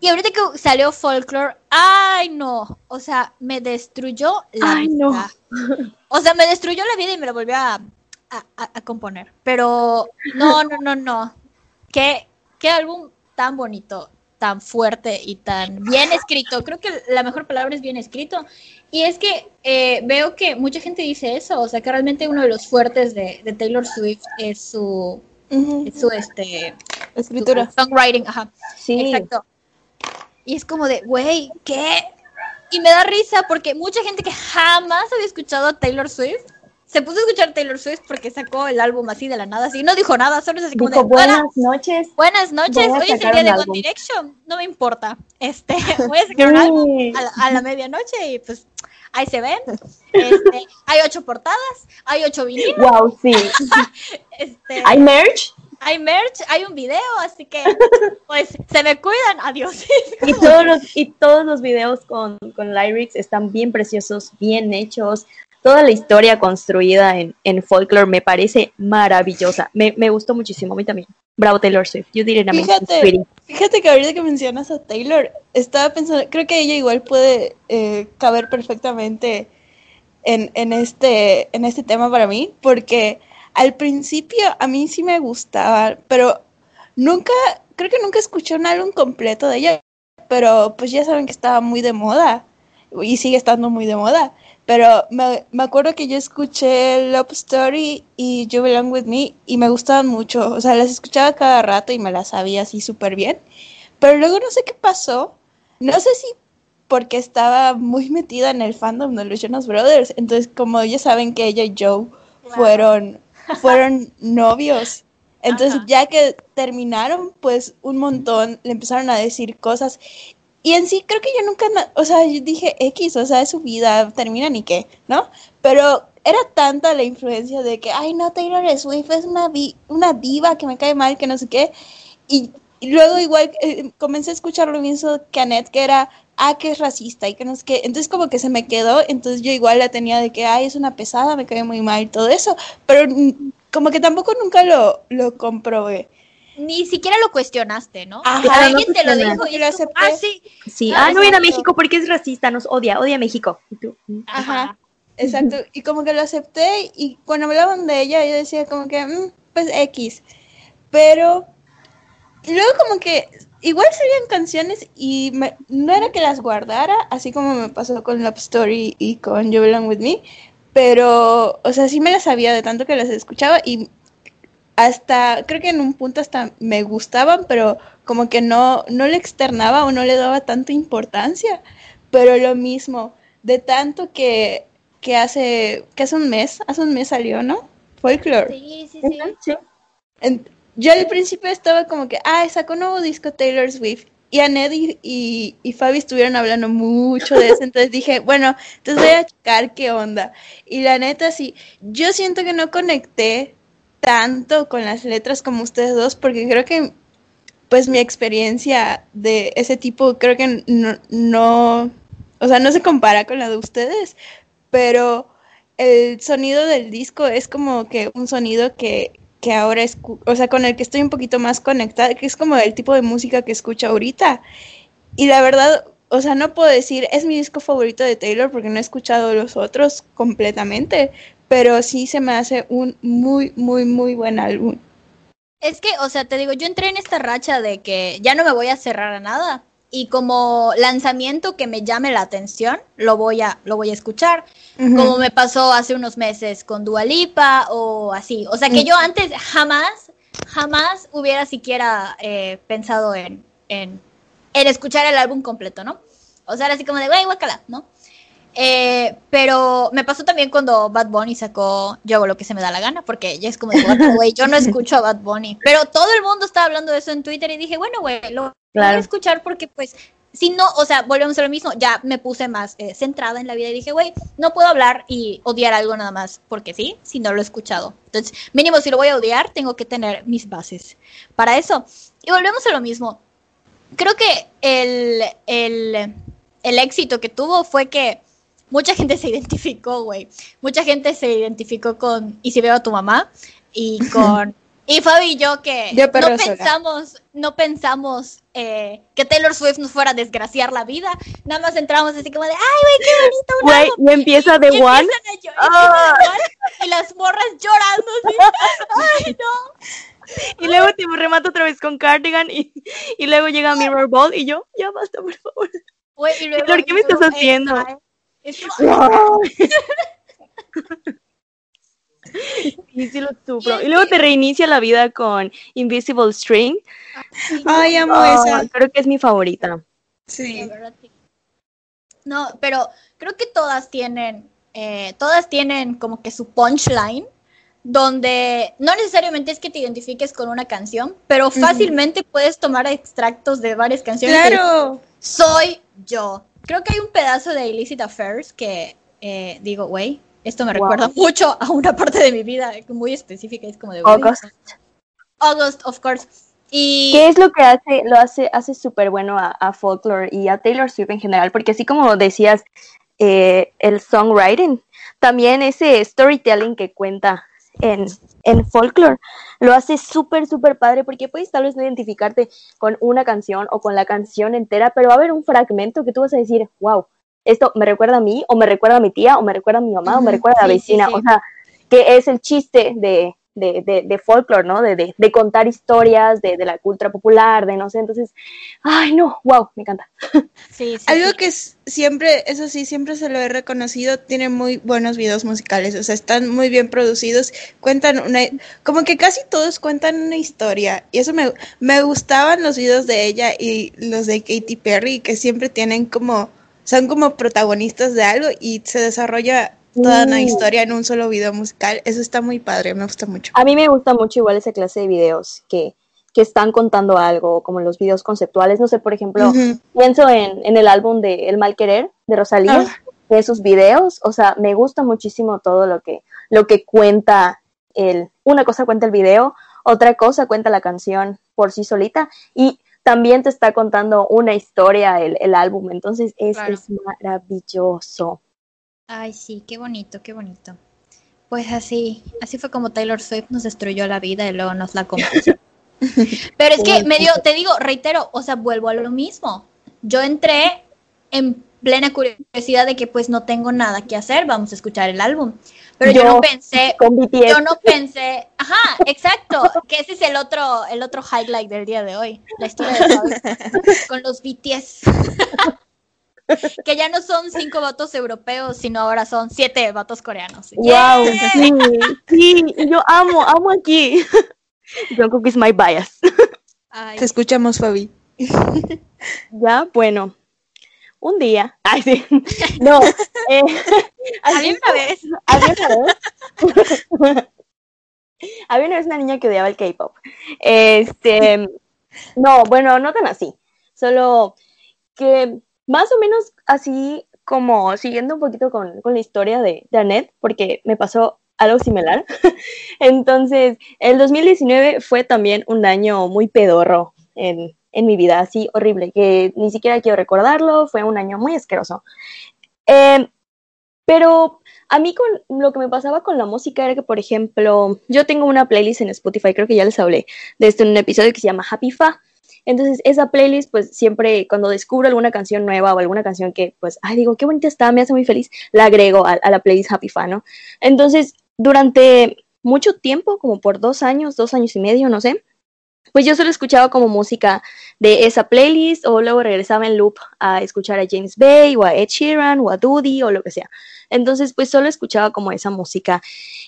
y ahorita que salió Folklore, ay no, o sea, me destruyó la Ay, vida. no. O sea, me destruyó la vida y me lo volvió a, a- a- componer. Pero no, no, no, no. ¿Qué, qué álbum tan bonito, tan fuerte y tan bien escrito. Creo que la mejor palabra es bien escrito. Y es que eh, veo que mucha gente dice eso, o sea, que realmente uno de los fuertes de, de Taylor Swift es su, Ujú. es su este, Escritura. su songwriting, ajá. Sí. Exacto. Y es como de, güey, ¿qué? Y me da risa porque mucha gente que jamás había escuchado a Taylor Swift se puso a escuchar Taylor Swift porque sacó el álbum así de la nada, así. No dijo nada, solo es así como Dijo de, "Buenas, noches. buenas noches, hoy es el día de One álbum". Direction, no me importa. Este, voy a sacar un álbum Sí. a la, a la medianoche y pues ahí se ven. Este, hay ocho portadas, hay ocho vinilos, Wow, sí. este, ¿Hay merch? Hay merch, hay un video, así que pues se me cuidan, adiós. Y todos los, y todos los videos con, con lyrics están bien preciosos, bien hechos. Toda la historia construida en, en folklore me parece maravillosa. Me, me gustó muchísimo, a mí también. Bravo Taylor Swift. You did an amazing Fíjate. Fíjate que ahorita que mencionas a Taylor, estaba pensando, creo que ella igual puede eh, caber perfectamente en, en, este, en este tema para mí, porque al principio a mí sí me gustaba, pero nunca, creo que nunca escuché un álbum completo de ella, pero pues ya saben que estaba muy de moda y sigue estando muy de moda. Pero me, me acuerdo que yo escuché Love Story y You Belong With Me y me gustaban mucho. O sea, las escuchaba cada rato y me las sabía así súper bien. Pero luego no sé qué pasó. No sé si porque estaba muy metida en el fandom de los Jonas Brothers. Entonces, como ya saben que ella y Joe fueron, fueron novios. Entonces, Ajá. ya que terminaron, pues un montón le empezaron a decir cosas. Y en sí, creo que yo nunca, o sea, yo dije X, o sea, es su vida, terminan y qué, ¿no? Pero era tanta la influencia de que, ay, no, Taylor Swift es una, vi- una diva que me cae mal, que no sé qué. Y, y luego igual eh, comencé a escuchar lo mismo que Annette, que era, ah, que es racista y que no sé qué. Entonces como que se me quedó, entonces yo igual la tenía de que, ay, es una pesada, me cae muy mal y todo eso. Pero mm, como que tampoco nunca lo, lo comprobé. Ni siquiera lo cuestionaste, ¿no? Ajá, Que no alguien te lo dijo y Lo es acepté. ah, sí. Sí. Ah, Ah, no viene a. México porque es racista, nos odia, odia a México. Y tú, mm. Ajá, exacto. Y como que lo acepté y cuando hablaban de ella yo decía como que, "Mm, pues X. Pero luego como que igual salían canciones y me- no era que las guardara, así como me pasó con Love Story y con You Belong With Me, pero, o sea, sí me las sabía de tanto que las escuchaba y hasta, creo que en un punto hasta me gustaban, pero como que no, no le externaba o no le daba tanta importancia. Pero lo mismo, de tanto que, que hace, que hace un mes, hace un mes salió, ¿no? Folklore. Sí, sí, sí. Ujú, sí. En- yo al principio estaba como que, ah, sacó un nuevo disco Taylor Swift. Y Annette y, y, y Fabi estuvieron hablando mucho de eso, entonces dije, bueno, entonces voy a checar qué onda. Y la neta, sí, yo siento que no conecté tanto con las letras como ustedes dos, porque creo que, pues, mi experiencia de ese tipo, creo que no, no o sea, no se compara con la de ustedes, pero el sonido del disco es como que un sonido que, que ahora es, o sea, con el que estoy un poquito más conectada, que es como el tipo de música que escucho ahorita. Y la verdad, o sea, no puedo decir, es mi disco favorito de Taylor porque no he escuchado los otros completamente, pero sí se me hace un muy, muy, muy buen álbum. Es que, o sea, te digo, yo entré en esta racha de que ya no me voy a cerrar a nada. Y como lanzamiento que me llame la atención, lo voy a, lo voy a escuchar. Como me pasó hace unos meses con Dua Lipa o así. O sea que yo antes jamás, jamás hubiera siquiera eh, pensado en, en, en escuchar el álbum completo, ¿no? O sea, era así como de, güey, guacala, ¿no? Eh, pero me pasó también cuando Bad Bunny sacó Yo hago lo que se me da la gana, porque ya es como de, "What, güey, yo no escucho a Bad Bunny. Pero todo el mundo estaba hablando de eso en Twitter y dije, bueno, güey, lo voy a Claro. escuchar porque pues si no, o sea, volvemos a lo mismo, ya me puse más eh, centrada en la vida y dije, güey, no puedo hablar y odiar algo nada más porque sí, si no lo he escuchado. Entonces, mínimo, si lo voy a odiar, tengo que tener mis bases para eso. Y volvemos a lo mismo. Creo que el, el, el éxito que tuvo fue que mucha gente se identificó, güey. Mucha gente se identificó con Y si veo a tu mamá y con y Fabi y yo que Yo no sola. pensamos, no pensamos eh, que Taylor Swift nos fuera a desgraciar la vida. Nada más entramos así como de, ay, güey, qué bonito un Güey, álbum". y empieza Y One. The One, y las morras llorando así. Ay, no. Y luego te remato otra vez con Cardigan y, y luego llega Mirror Ball y yo, ya basta, por favor. Güey, y luego- ¿Por qué me y estás haciendo? esta, es Y sí lo sufro. Y luego te reinicia la vida con Invisible String. Ay, amo Ah, esa. creo que es mi favorita. Sí. De verdad, sí. No, pero creo que todas tienen, eh, todas tienen como que su punchline, donde no necesariamente es que te identifiques con una canción, pero fácilmente puedes tomar extractos de varias canciones. Claro. Soy yo. Creo que hay un pedazo de Illicit Affairs que eh, digo, güey, esto me Wow. recuerda mucho a una parte de mi vida muy específica. Es como de August. August, of course. Y ¿Qué es lo que hace, lo hace, hace súper bueno a, a Folklore y a Taylor Swift en general? Porque así como decías, eh, el songwriting, también ese storytelling que cuenta en, en Folklore, lo hace súper, súper padre porque puedes tal vez no identificarte con una canción o con la canción entera, pero va a haber un fragmento que tú vas a decir, wow, esto me recuerda a mí, o me recuerda a mi tía, o me recuerda a mi mamá, o me recuerda a la sí, sí, vecina, sí. o sea, que es el chiste de, de, de, de folklore, ¿no? De, de, de contar historias de, de la cultura popular, de no sé, entonces, ay, no, wow, me encanta. sí, sí, Algo sí. que es- siempre, eso sí, siempre se lo he reconocido, tiene muy buenos videos musicales, o sea, están muy bien producidos, cuentan una, como que casi todos cuentan una historia, y eso me, me gustaban los videos de ella y los de Katy Perry, que siempre tienen como, son como protagonistas de algo y se desarrolla toda una Mm. historia en un solo video musical, eso está muy padre, me gusta mucho. A mí me gusta mucho igual esa clase de videos que, que están contando algo, como los videos conceptuales, no sé, por ejemplo, pienso en, en el álbum de El Mal Querer de Rosalía, Ah. de sus videos, o sea, me gusta muchísimo todo lo que, lo que cuenta el, una cosa cuenta el video, otra cosa cuenta la canción por sí solita, y también te está contando una historia el, el álbum, entonces es, Claro. es maravilloso. Ay, sí, qué bonito, qué bonito. Pues así, así fue como Taylor Swift nos destruyó la vida y luego nos la compuso. Pero es que me dio, te digo, reitero, o sea, vuelvo a lo mismo. Yo entré en plena curiosidad de que pues no tengo nada que hacer, vamos a escuchar el álbum. Pero yo, Yo- no pensé, Con BTS. yo no pensé, ajá, exacto, que ese es el otro, el otro highlight del día de hoy, la historia de Fabi con los BTS. que ya no son cinco vatos europeos, sino ahora son siete vatos coreanos. Wow, sí, sí, yo amo, amo aquí. Jungkook is my bias. Ay, Te escuchamos, Fabi. Ya, bueno, un día. Ay, sí. No, eh, había una vez. había una vez. había una vez una niña que odiaba el K-pop. Este, no, bueno, no tan así. Solo que más o menos así como siguiendo un poquito con, con la historia de, de Annette, porque me pasó algo similar. Entonces, el 2019 fue también un año muy pedorro en, en mi vida, así horrible, que ni siquiera quiero recordarlo, fue un año muy asqueroso. Eh, pero a mí con lo que me pasaba con la música era que, por ejemplo, yo tengo una playlist en Spotify, creo que ya les hablé de esto en un episodio que se llama Happy Fa. Entonces, esa playlist, pues siempre cuando descubro alguna canción nueva o alguna canción que, pues, ay, digo, qué bonita está, me hace muy feliz, la agrego a, a la playlist Happy Fa, ¿no? Entonces, durante mucho tiempo, como por dos años, dos años y medio, no sé, pues yo solo escuchaba como música de esa playlist o luego regresaba en loop a escuchar a James Bay o a Ed Sheeran o a Doody o lo que sea. Entonces, pues solo escuchaba como esa música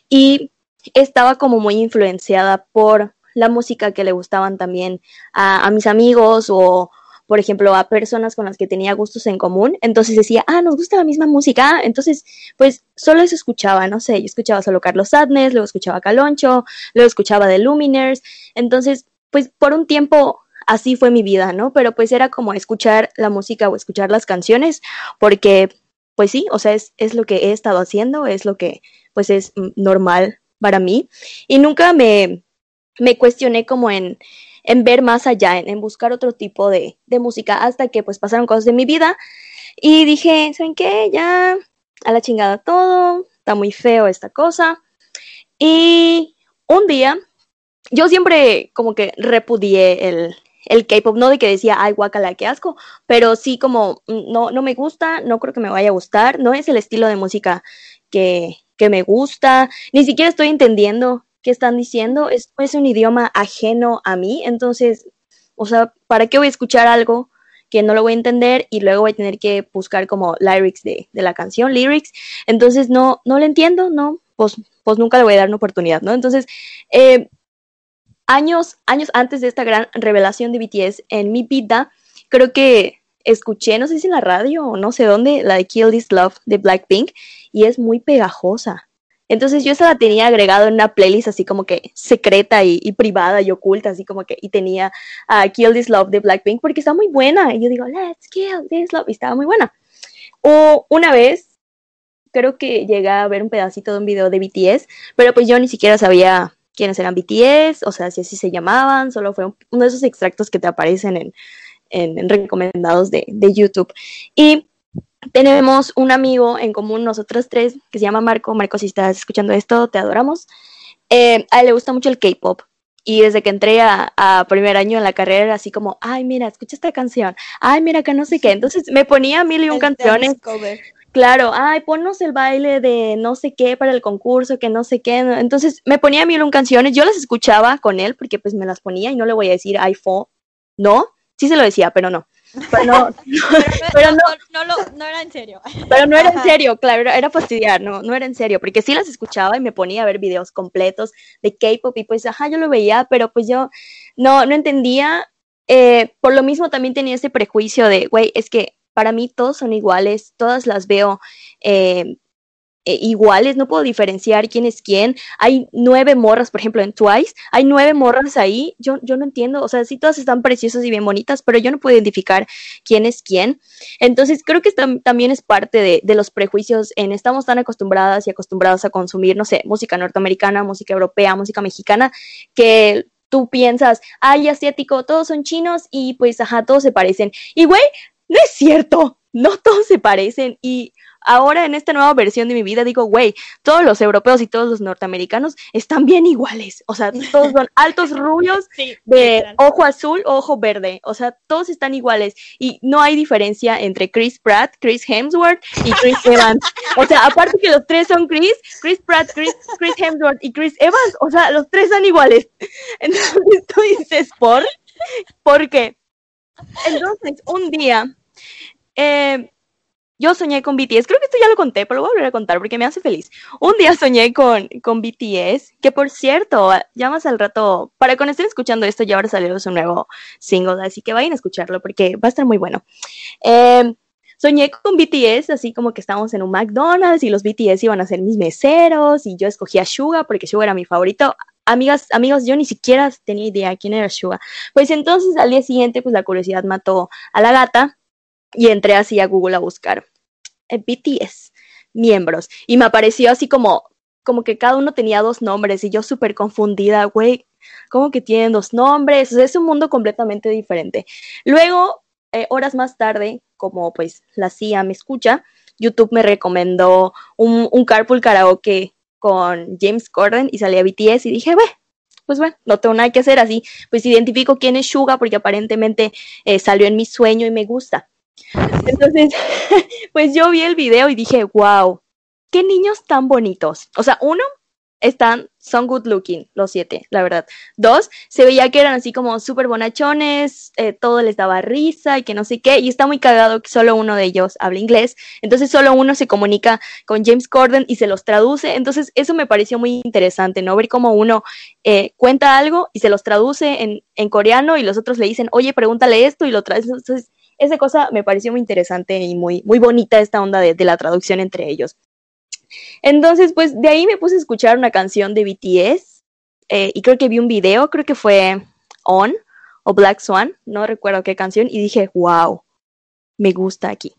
y estaba como muy influenciada por la música que le gustaban también a, mis amigos o, por ejemplo, a personas con las que tenía gustos en común. Entonces decía, ah, nos gusta la misma música. Entonces, pues solo eso escuchaba, no sé, yo escuchaba solo Carlos Sadness, luego escuchaba Caloncho, luego escuchaba The Luminers. Entonces, pues por un tiempo así fue mi vida, ¿no? Pero pues era como escuchar la música o escuchar las canciones, porque pues sí, o sea, es, es lo que he estado haciendo, es lo que pues es normal para mí. Y nunca me, me cuestioné como en, en ver más allá, en, buscar otro tipo de, de, música, hasta que pues pasaron cosas de mi vida y dije, ¿saben qué? Ya a la chingada todo, está muy feo esta cosa. Y un día, yo siempre como que repudié el, el K-pop, no de que decía, ay, guacala, qué asco, pero sí como, mm, no, no me gusta, no creo que me vaya a gustar, no es el estilo de música que, que me gusta, ni siquiera estoy entendiendo qué están diciendo, es, es un idioma ajeno a mí, entonces, o sea, ¿para qué voy a escuchar algo que no lo voy a entender y luego voy a tener que buscar como lyrics de, de la canción, lyrics, entonces no, no lo entiendo, no, pues, pues nunca le voy a dar una oportunidad, ¿no? Entonces, eh, años, años antes de esta gran revelación de BTS en mi vida, creo que escuché, no sé si en la radio o no sé dónde, la de Kill This Love de Blackpink y es muy pegajosa. Entonces yo esa la tenía agregado en una playlist así como que secreta y, privada y oculta, así como que, y tenía a Kill This Love de Blackpink porque está muy buena. Y yo digo, let's kill this love, y estaba muy buena. O una vez, creo que llegué a ver un pedacito de un video de BTS, pero pues yo ni siquiera sabía quiénes eran BTS, o sea, si así se llamaban, solo fue uno de esos extractos que te aparecen en, en, recomendados de, de, YouTube. Y tenemos un amigo en común, nosotros tres, que se llama Marco. Marco, si estás escuchando esto, te adoramos. Eh, a él le gusta mucho el K-pop. Y desde que entré a, a, primer año en la carrera, así como, ay, mira, escucha esta canción, ay, mira, que no sé qué. Entonces me ponía mil y un canciones. Claro, ay, ponnos el baile de no sé qué para el concurso, que no sé qué. Entonces me ponía mil un canciones, yo las escuchaba con él porque pues me las ponía y no le voy a decir iPhone, no, sí se lo decía, pero no. Pero no, pero, no, no, no, era en serio. Pero no era en serio, claro, era, fastidiar, no, no era en serio, porque sí las escuchaba y me ponía a ver videos completos de K-pop y pues, ajá, yo lo veía, pero pues yo no, no entendía. Eh, por lo mismo también tenía ese prejuicio de, güey, es que para mí todos son iguales, todas las veo eh, eh, iguales, no puedo diferenciar quién es quién. Hay nueve morras, por ejemplo, en Twice, hay nueve morras ahí, yo, yo no entiendo, o sea, sí todas están preciosas y bien bonitas, pero yo no puedo identificar quién es quién. Entonces, creo que también es parte de, los prejuicios en estamos tan acostumbradas y acostumbrados a consumir, no sé, música norteamericana, música europea, música mexicana, que tú piensas, ay, asiático, todos son chinos y pues, ajá, todos se parecen. Y, güey, no es cierto, no todos se parecen y ahora en esta nueva versión de mi vida digo, güey, todos los europeos y todos los norteamericanos están bien iguales, o sea, todos son altos rubios de ojo azul, ojo verde, o sea, todos están iguales y no hay diferencia entre Chris Pratt, Chris Hemsworth y Chris Evans. O sea, aparte que los tres son Chris, Chris Pratt, Chris, Chris Hemsworth y Chris Evans, o sea, los tres son iguales. Entonces tú dices, ¿por? ¿Por qué? Entonces, un día, eh, yo soñé con BTS, creo que esto ya lo conté, pero lo voy a volver a contar porque me hace feliz. Un día soñé con, con BTS, que por cierto, ya más al rato, para cuando estén escuchando esto, ya ahora salió su nuevo single, así que vayan a escucharlo porque va a estar muy bueno. Eh, soñé con BTS, así como que estábamos en un McDonald's y los BTS iban a ser mis meseros y yo escogía Suga porque Suga era mi favorito amigas, amigos, yo ni siquiera tenía idea quién era Suga. Pues entonces al día siguiente, pues la curiosidad mató a la gata y entré así a Google a buscar eh, BTS, miembros. Y me apareció así como, como que cada uno tenía dos nombres y yo súper confundida, güey, ¿cómo que tienen dos nombres? es un mundo completamente diferente. Luego, eh, horas más tarde, como pues la CIA me escucha, YouTube me recomendó un, un carpool karaoke con James Corden y salía BTS y dije, bueno, pues bueno, no tengo nada que hacer así, pues identifico quién es Suga porque aparentemente eh, salió en mi sueño y me gusta. Entonces, pues yo vi el video y dije, wow, qué niños tan bonitos. O sea, uno, están, son good looking, los siete, la verdad. Dos, se veía que eran así como súper bonachones, eh, todo les daba risa y que no sé qué, y está muy cagado que solo uno de ellos habla inglés, entonces solo uno se comunica con James Corden y se los traduce, entonces eso me pareció muy interesante, ¿no? Ver cómo uno eh, cuenta algo y se los traduce en, en, coreano y los otros le dicen, oye, pregúntale esto y lo traes, entonces esa cosa me pareció muy interesante y muy, muy bonita esta onda de, de la traducción entre ellos. Entonces, pues de ahí me puse a escuchar una canción de BTS eh, y creo que vi un video, creo que fue On o Black Swan, no recuerdo qué canción, y dije, wow, me gusta aquí.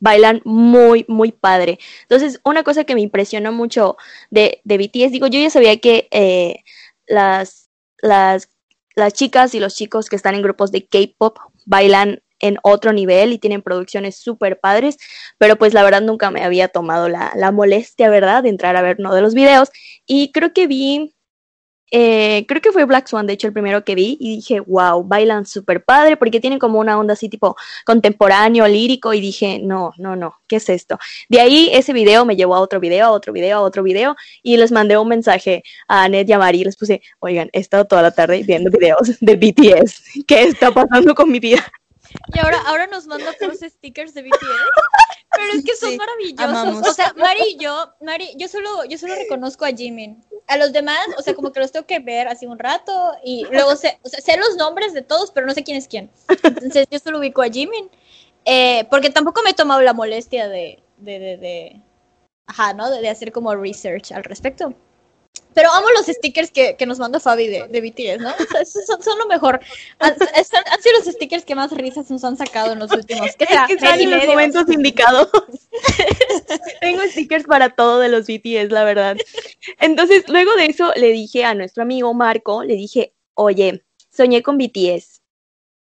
Bailan muy, muy padre. Entonces, una cosa que me impresionó mucho de, de BTS, digo, yo ya sabía que eh, las, las, las chicas y los chicos que están en grupos de K-pop bailan en otro nivel y tienen producciones súper padres, pero pues la verdad nunca me había tomado la, la molestia, ¿verdad?, de entrar a ver uno de los videos y creo que vi eh, creo que fue Black Swan, de hecho, el primero que vi, y dije, wow, bailan súper padre, porque tienen como una onda así tipo contemporáneo, lírico, y dije, no, no, no, ¿qué es esto? De ahí ese video me llevó a otro video, a otro video, a otro video, y les mandé un mensaje a Ned y a Mari, y les puse, oigan, he estado toda la tarde viendo videos de BTS, ¿qué está pasando con mi vida? Y ahora, ahora nos manda los stickers de BTS. Pero es que son Sí, maravillosos. amamos. O sea, Mari y yo, Mari, yo solo, yo solo reconozco a Jimin. A los demás, o sea, como que los tengo que ver así un rato y luego sé, o sea, sé los nombres de todos, pero no sé quién es quién. Entonces yo solo ubico a Jimin. Eh, porque tampoco me he tomado la molestia de, de, de, de- ajá, ¿no? De, de hacer como research al respecto. Pero amo los stickers que, que nos manda Fabi de, de BTS, ¿no? O sea, son, son lo mejor. Han, están- han sido los stickers que más risas nos han sacado en los últimos. Que están y en los momentos indicados. Tengo stickers para todo de los BTS, la verdad. Entonces, luego de eso, le dije a nuestro amigo Marco, le dije, oye, soñé con BTS.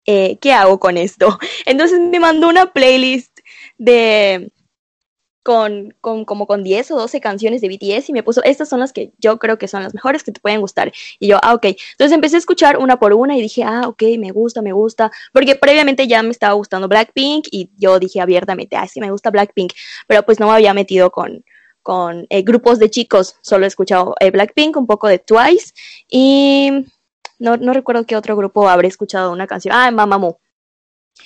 Eh, ¿Qué hago con esto? Entonces me mandó una playlist de con, como con 10 o 12 canciones de BTS y me puso, estas son las que yo creo que son las mejores que te pueden gustar. Y yo, ah, ok. Entonces empecé a escuchar una por una y dije, ah, ok, me gusta, me gusta. Porque previamente ya me estaba gustando Blackpink y yo dije abiertamente, ah, sí, me gusta Blackpink. Pero pues no me había metido con, con eh, grupos de chicos. Solo he escuchado eh, Blackpink, un poco de Twice y no, no recuerdo qué otro grupo habré escuchado una canción. Ah, Mamamoo.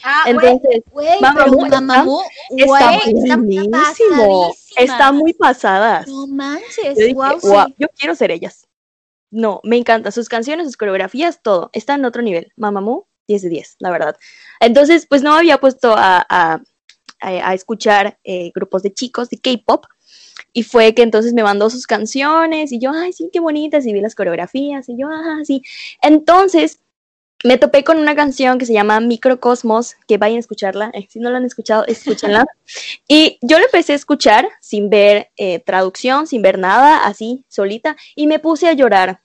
Ah, Entonces, güey, Mamamoo está- Mamamoo, está güey, está buenísimo. Está muy pasada. No manches, Yo dije, wow, "Guau, sí. yo quiero ser ellas. No, me encanta. Sus canciones, sus coreografías, todo. Está en otro nivel. Mamamoo, 10 de 10, la verdad. Entonces, pues no había puesto a, a, a- a escuchar eh, grupos de chicos de K-pop. Y fue que entonces me mandó sus canciones y yo, ay, sí, qué bonitas. Y vi las coreografías y yo, ah, sí. Entonces, me topé con una canción que se llama Microcosmos, que vayan a escucharla. eh, si no la han escuchado, escúchenla. Y yo la empecé a escuchar sin ver eh, traducción, sin ver nada, así, solita, y me puse a llorar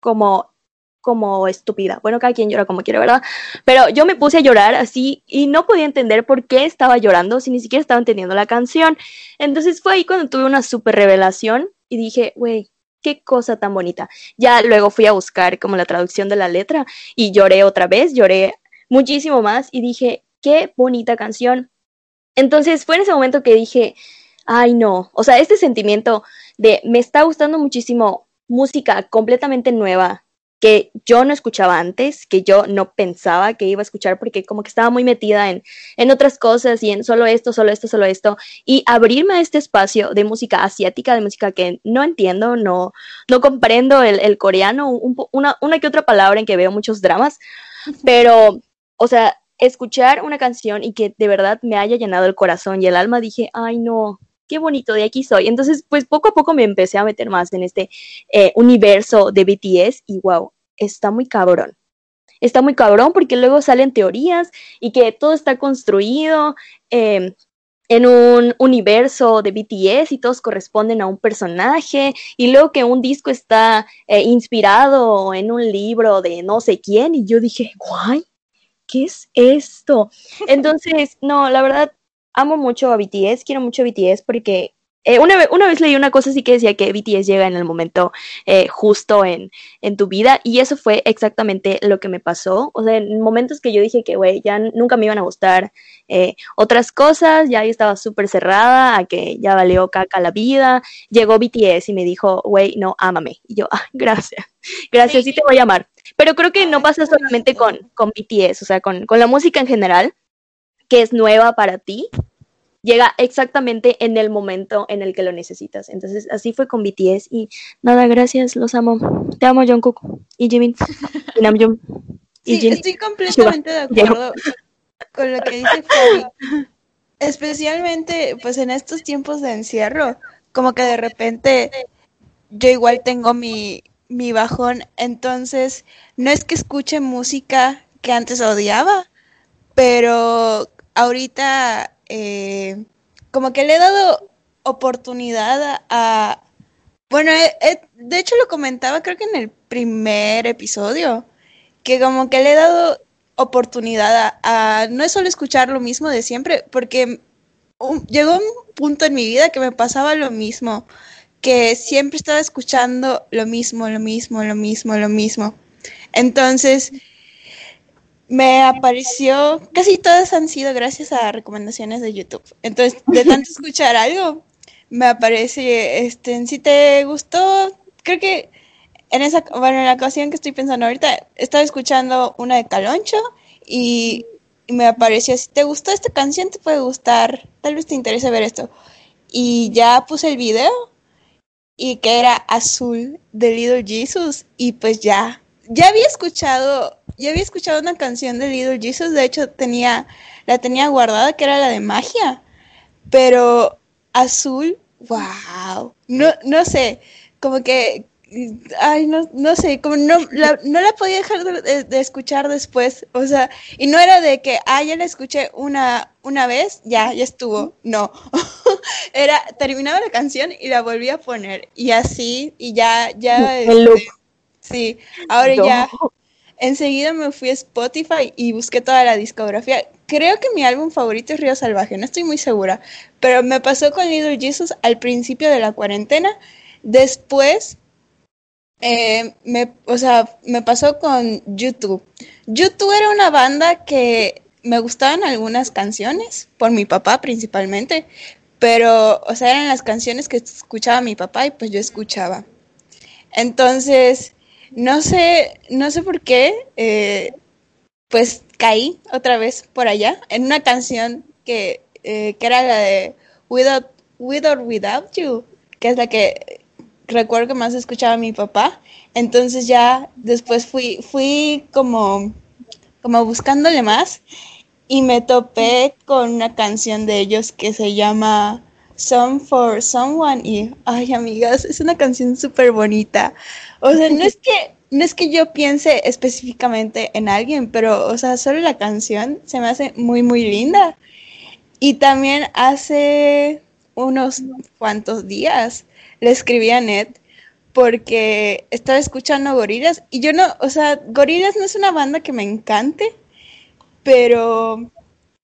como, como estúpida. Bueno, cada quien llora como quiere, ¿verdad? Pero yo me puse a llorar así y no podía entender por qué estaba llorando si ni siquiera estaba entendiendo la canción. Entonces fue ahí cuando tuve una super revelación y dije, güey, qué cosa tan bonita. Ya luego fui a buscar como la traducción de la letra y lloré otra vez, lloré muchísimo más y dije, qué bonita canción. Entonces fue en ese momento que dije, ay no, o sea, este sentimiento de me está gustando muchísimo música completamente nueva que yo no escuchaba antes, que yo no pensaba que iba a escuchar porque como que estaba muy metida en, en otras cosas y en solo esto, solo esto, solo esto, y abrirme a este espacio de música asiática, de música que no entiendo, no, no comprendo el, el coreano, un una, una que otra palabra en que veo muchos dramas, pero, o sea, escuchar una canción y que de verdad me haya llenado el corazón y el alma, dije, ay no, qué bonito, de aquí soy. Entonces, pues poco a poco me empecé a meter más en este eh, universo de BTS y wow, está muy cabrón. Está muy cabrón porque luego salen teorías y que todo está construido eh, en un universo de BTS y todos corresponden a un personaje y luego que un disco está eh, inspirado en un libro de no sé quién y yo dije, guay, ¿qué es esto? Entonces, no, la verdad, amo mucho a BTS, quiero mucho a BTS porque eh, una, vez, una vez leí una cosa así que decía que BTS llega en el momento eh, justo en, en tu vida y eso fue exactamente lo que me pasó. O sea, en momentos que yo dije que, güey, ya nunca me iban a gustar eh, otras cosas, ya yo estaba súper cerrada a que ya valió caca la vida, llegó BTS y me dijo, güey, no, ámame. Y yo, ah, gracias, gracias, sí te voy a amar. Pero creo que no pasa solamente con, con BTS, o sea, con, con la música en general, que es nueva para ti, llega exactamente en el momento en el que lo necesitas. Entonces, así fue con BTS y nada, gracias, los amo. Te amo, Jungkook y Jimin y Namjoon y Sí, Jin. estoy completamente de acuerdo con lo que dice Fabi. Especialmente, pues en estos tiempos de encierro, como que de repente yo igual tengo mi, mi bajón. Entonces, no es que escuche música que antes odiaba, pero ahorita eh, como que le he dado oportunidad a... Bueno, de hecho lo comentaba creo que en el primer episodio, que como que le he dado oportunidad a, no es solo escuchar lo mismo de siempre, porque llegó un punto en mi vida que me pasaba lo mismo, que siempre estaba escuchando lo mismo, lo mismo, lo mismo, lo mismo. Entonces, me apareció, casi todas han sido gracias a recomendaciones de YouTube. Entonces, de tanto escuchar algo, me aparece, este, si te gustó, creo que en esa, bueno, en la ocasión que estoy pensando ahorita, estaba escuchando una de Caloncho y, me apareció, si te gustó esta canción, te puede gustar, tal vez te interese ver esto. Y ya puse el video y que era azul de Little Jesus y pues ya, ya había escuchado, ya había escuchado una canción de Little Jesus, de hecho tenía, la tenía guardada que era la de magia, pero azul, wow, no, no sé, como que ay, no, no sé, como no la, no la podía dejar de, escuchar después, o sea, y no era de que, ah, ya la escuché una, una vez, ya, ya estuvo, no, era, terminaba la canción y la volví a poner, y así, y ya, ya, este, sí, ahora ya, enseguida me fui a Spotify y busqué toda la discografía, creo que mi álbum favorito es Río Salvaje, no estoy muy segura, pero me pasó con Little Jesus al principio de la cuarentena, después eh, me, o sea, me pasó con YouTube. YouTube era una banda que me gustaban algunas canciones, por mi papá principalmente, pero, o sea, eran las canciones que escuchaba mi papá y pues yo escuchaba. Entonces, no sé, no sé por qué, eh, pues caí otra vez por allá en una canción que, eh, que era la de Without, With or Without You, que es la que recuerdo que más escuchaba mi papá. Entonces ya después fui, fui como, como buscándole más y me topé con una canción de ellos que se llama Song for Someone y, ay amigas, es una canción súper bonita. O sea, no es que no es que yo piense específicamente en alguien, pero, o sea, solo la canción se me hace muy, muy linda. Y también hace unos cuantos días le escribí a Ned porque estaba escuchando Gorilas y yo no, o sea, Gorilas no es una banda que me encante, pero,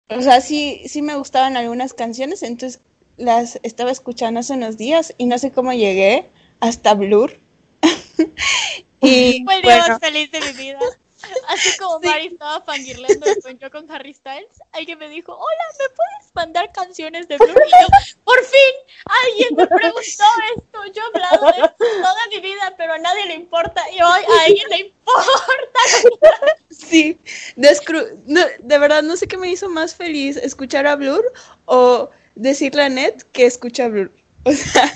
o sea, sí, sí me gustaban algunas canciones, entonces las estaba escuchando hace unos días y no sé cómo llegué hasta Blur. y Fue bueno, feliz de mi vida. Así como Mari estaba fangirleando yo con Harry Styles, alguien me dijo, hola, ¿me puedes mandar canciones de Blue? Y yo, por fin, alguien me preguntó esto. Yo he hablado de esto toda mi vida, pero a nadie le importa. Y hoy a alguien le importa. Sí, de, no, de verdad no sé qué me hizo más feliz, escuchar a Blur o decirle a Ned que escucha Blur. O sea,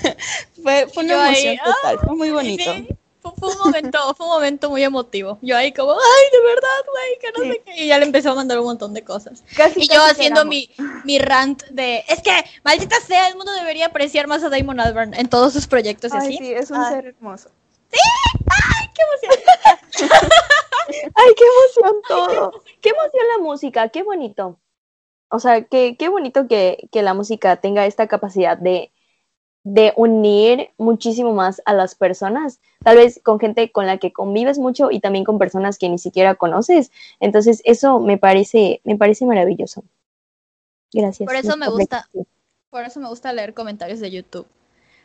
fue, fue una emoción total, fue muy bonito fue, un momento, fue un momento muy emotivo. Yo ahí como, ay, de verdad, güey, que no sé qué. Y ya le empezó a mandar un montón de cosas. y yo haciendo mi, mi rant de, es que, maldita sea, el mundo debería apreciar más a Damon Albarn en todos sus proyectos ay, así. Sí, es un ah. ser hermoso. ¡Sí! ¡Ay, qué emoción! ¡Ay, qué emoción todo! ¡Qué emoción la música! ¡Qué bonito! O sea, qué, qué bonito que, que la música tenga esta capacidad de de unir muchísimo más a las personas, tal vez con gente con la que convives mucho y también con personas que ni siquiera conoces. Entonces, eso me parece, me parece maravilloso. Gracias. Por eso me gusta, por eso me gusta leer comentarios de YouTube.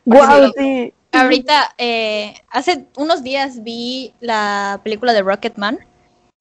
Wow, sí. Ahorita, eh, hace unos días vi la película de Rocketman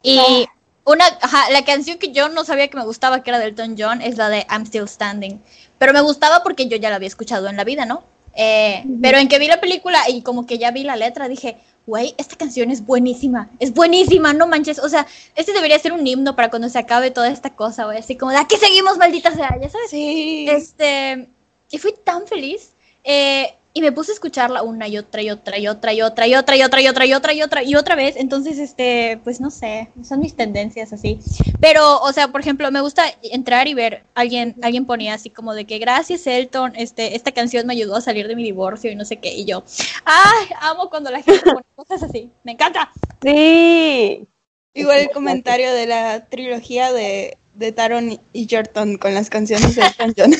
y. una, la canción que yo no sabía que me gustaba, que era de Elton John, es la de I'm Still Standing. Pero me gustaba porque yo ya la había escuchado en la vida, ¿no? Eh, pero en que vi la película y como que ya vi la letra, dije, güey, esta canción es buenísima, es buenísima, no manches. O sea, este debería ser un himno para cuando se acabe toda esta cosa, güey. Así como de aquí seguimos, maldita sea, ya sabes. Sí. Este, y fui tan feliz. Eh, y me puse a escucharla una y otra y otra y otra y otra y otra y otra y otra y otra y otra y otra vez. Entonces, este, pues no sé, son mis tendencias así. Pero, o sea, por ejemplo, me gusta entrar y ver, alguien, alguien ponía así como de que gracias Elton, este, esta canción me ayudó a salir de mi divorcio y no sé qué. Y yo, ay, amo cuando la gente pone cosas así. Me encanta. Sí. Igual el comentario de la trilogía de, de Taron y Jordan con las canciones de Elton John.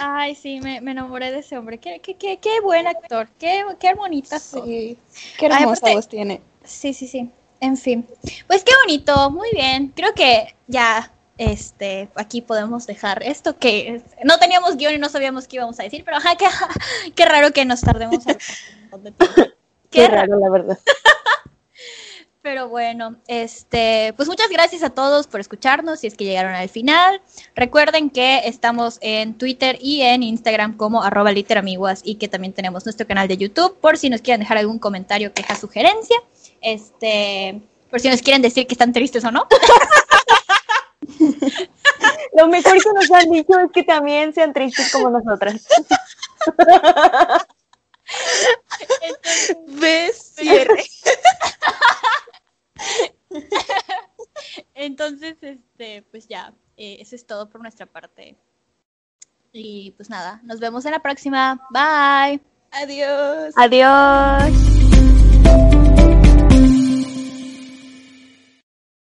Ay, sí, me, me enamoré de ese hombre. Qué, qué, qué, qué buen actor. Qué, qué bonita. Sí, qué hermosa voz tiene. Sí, sí, sí. En fin. Pues qué bonito, muy bien. Creo que ya este aquí podemos dejar esto que no teníamos guion y no sabíamos qué íbamos a decir, pero ajá, qué, qué raro que nos tardemos a-. Qué Qué raro. raro, la verdad. Pero bueno, este, pues muchas gracias a todos por escucharnos si es que llegaron al final. Recuerden que estamos en Twitter y en Instagram como arroba literamiguas y que también tenemos nuestro canal de YouTube por si nos quieren dejar algún comentario, queja, sugerencia. Este, por si nos quieren decir que están tristes o no. Lo mejor que nos han dicho es que también sean tristes como nosotras. Ves, cierre. Entonces, este, pues ya, eh, eso es todo por nuestra parte. Y pues nada, nos vemos en la próxima. Bye. Adiós. Adiós.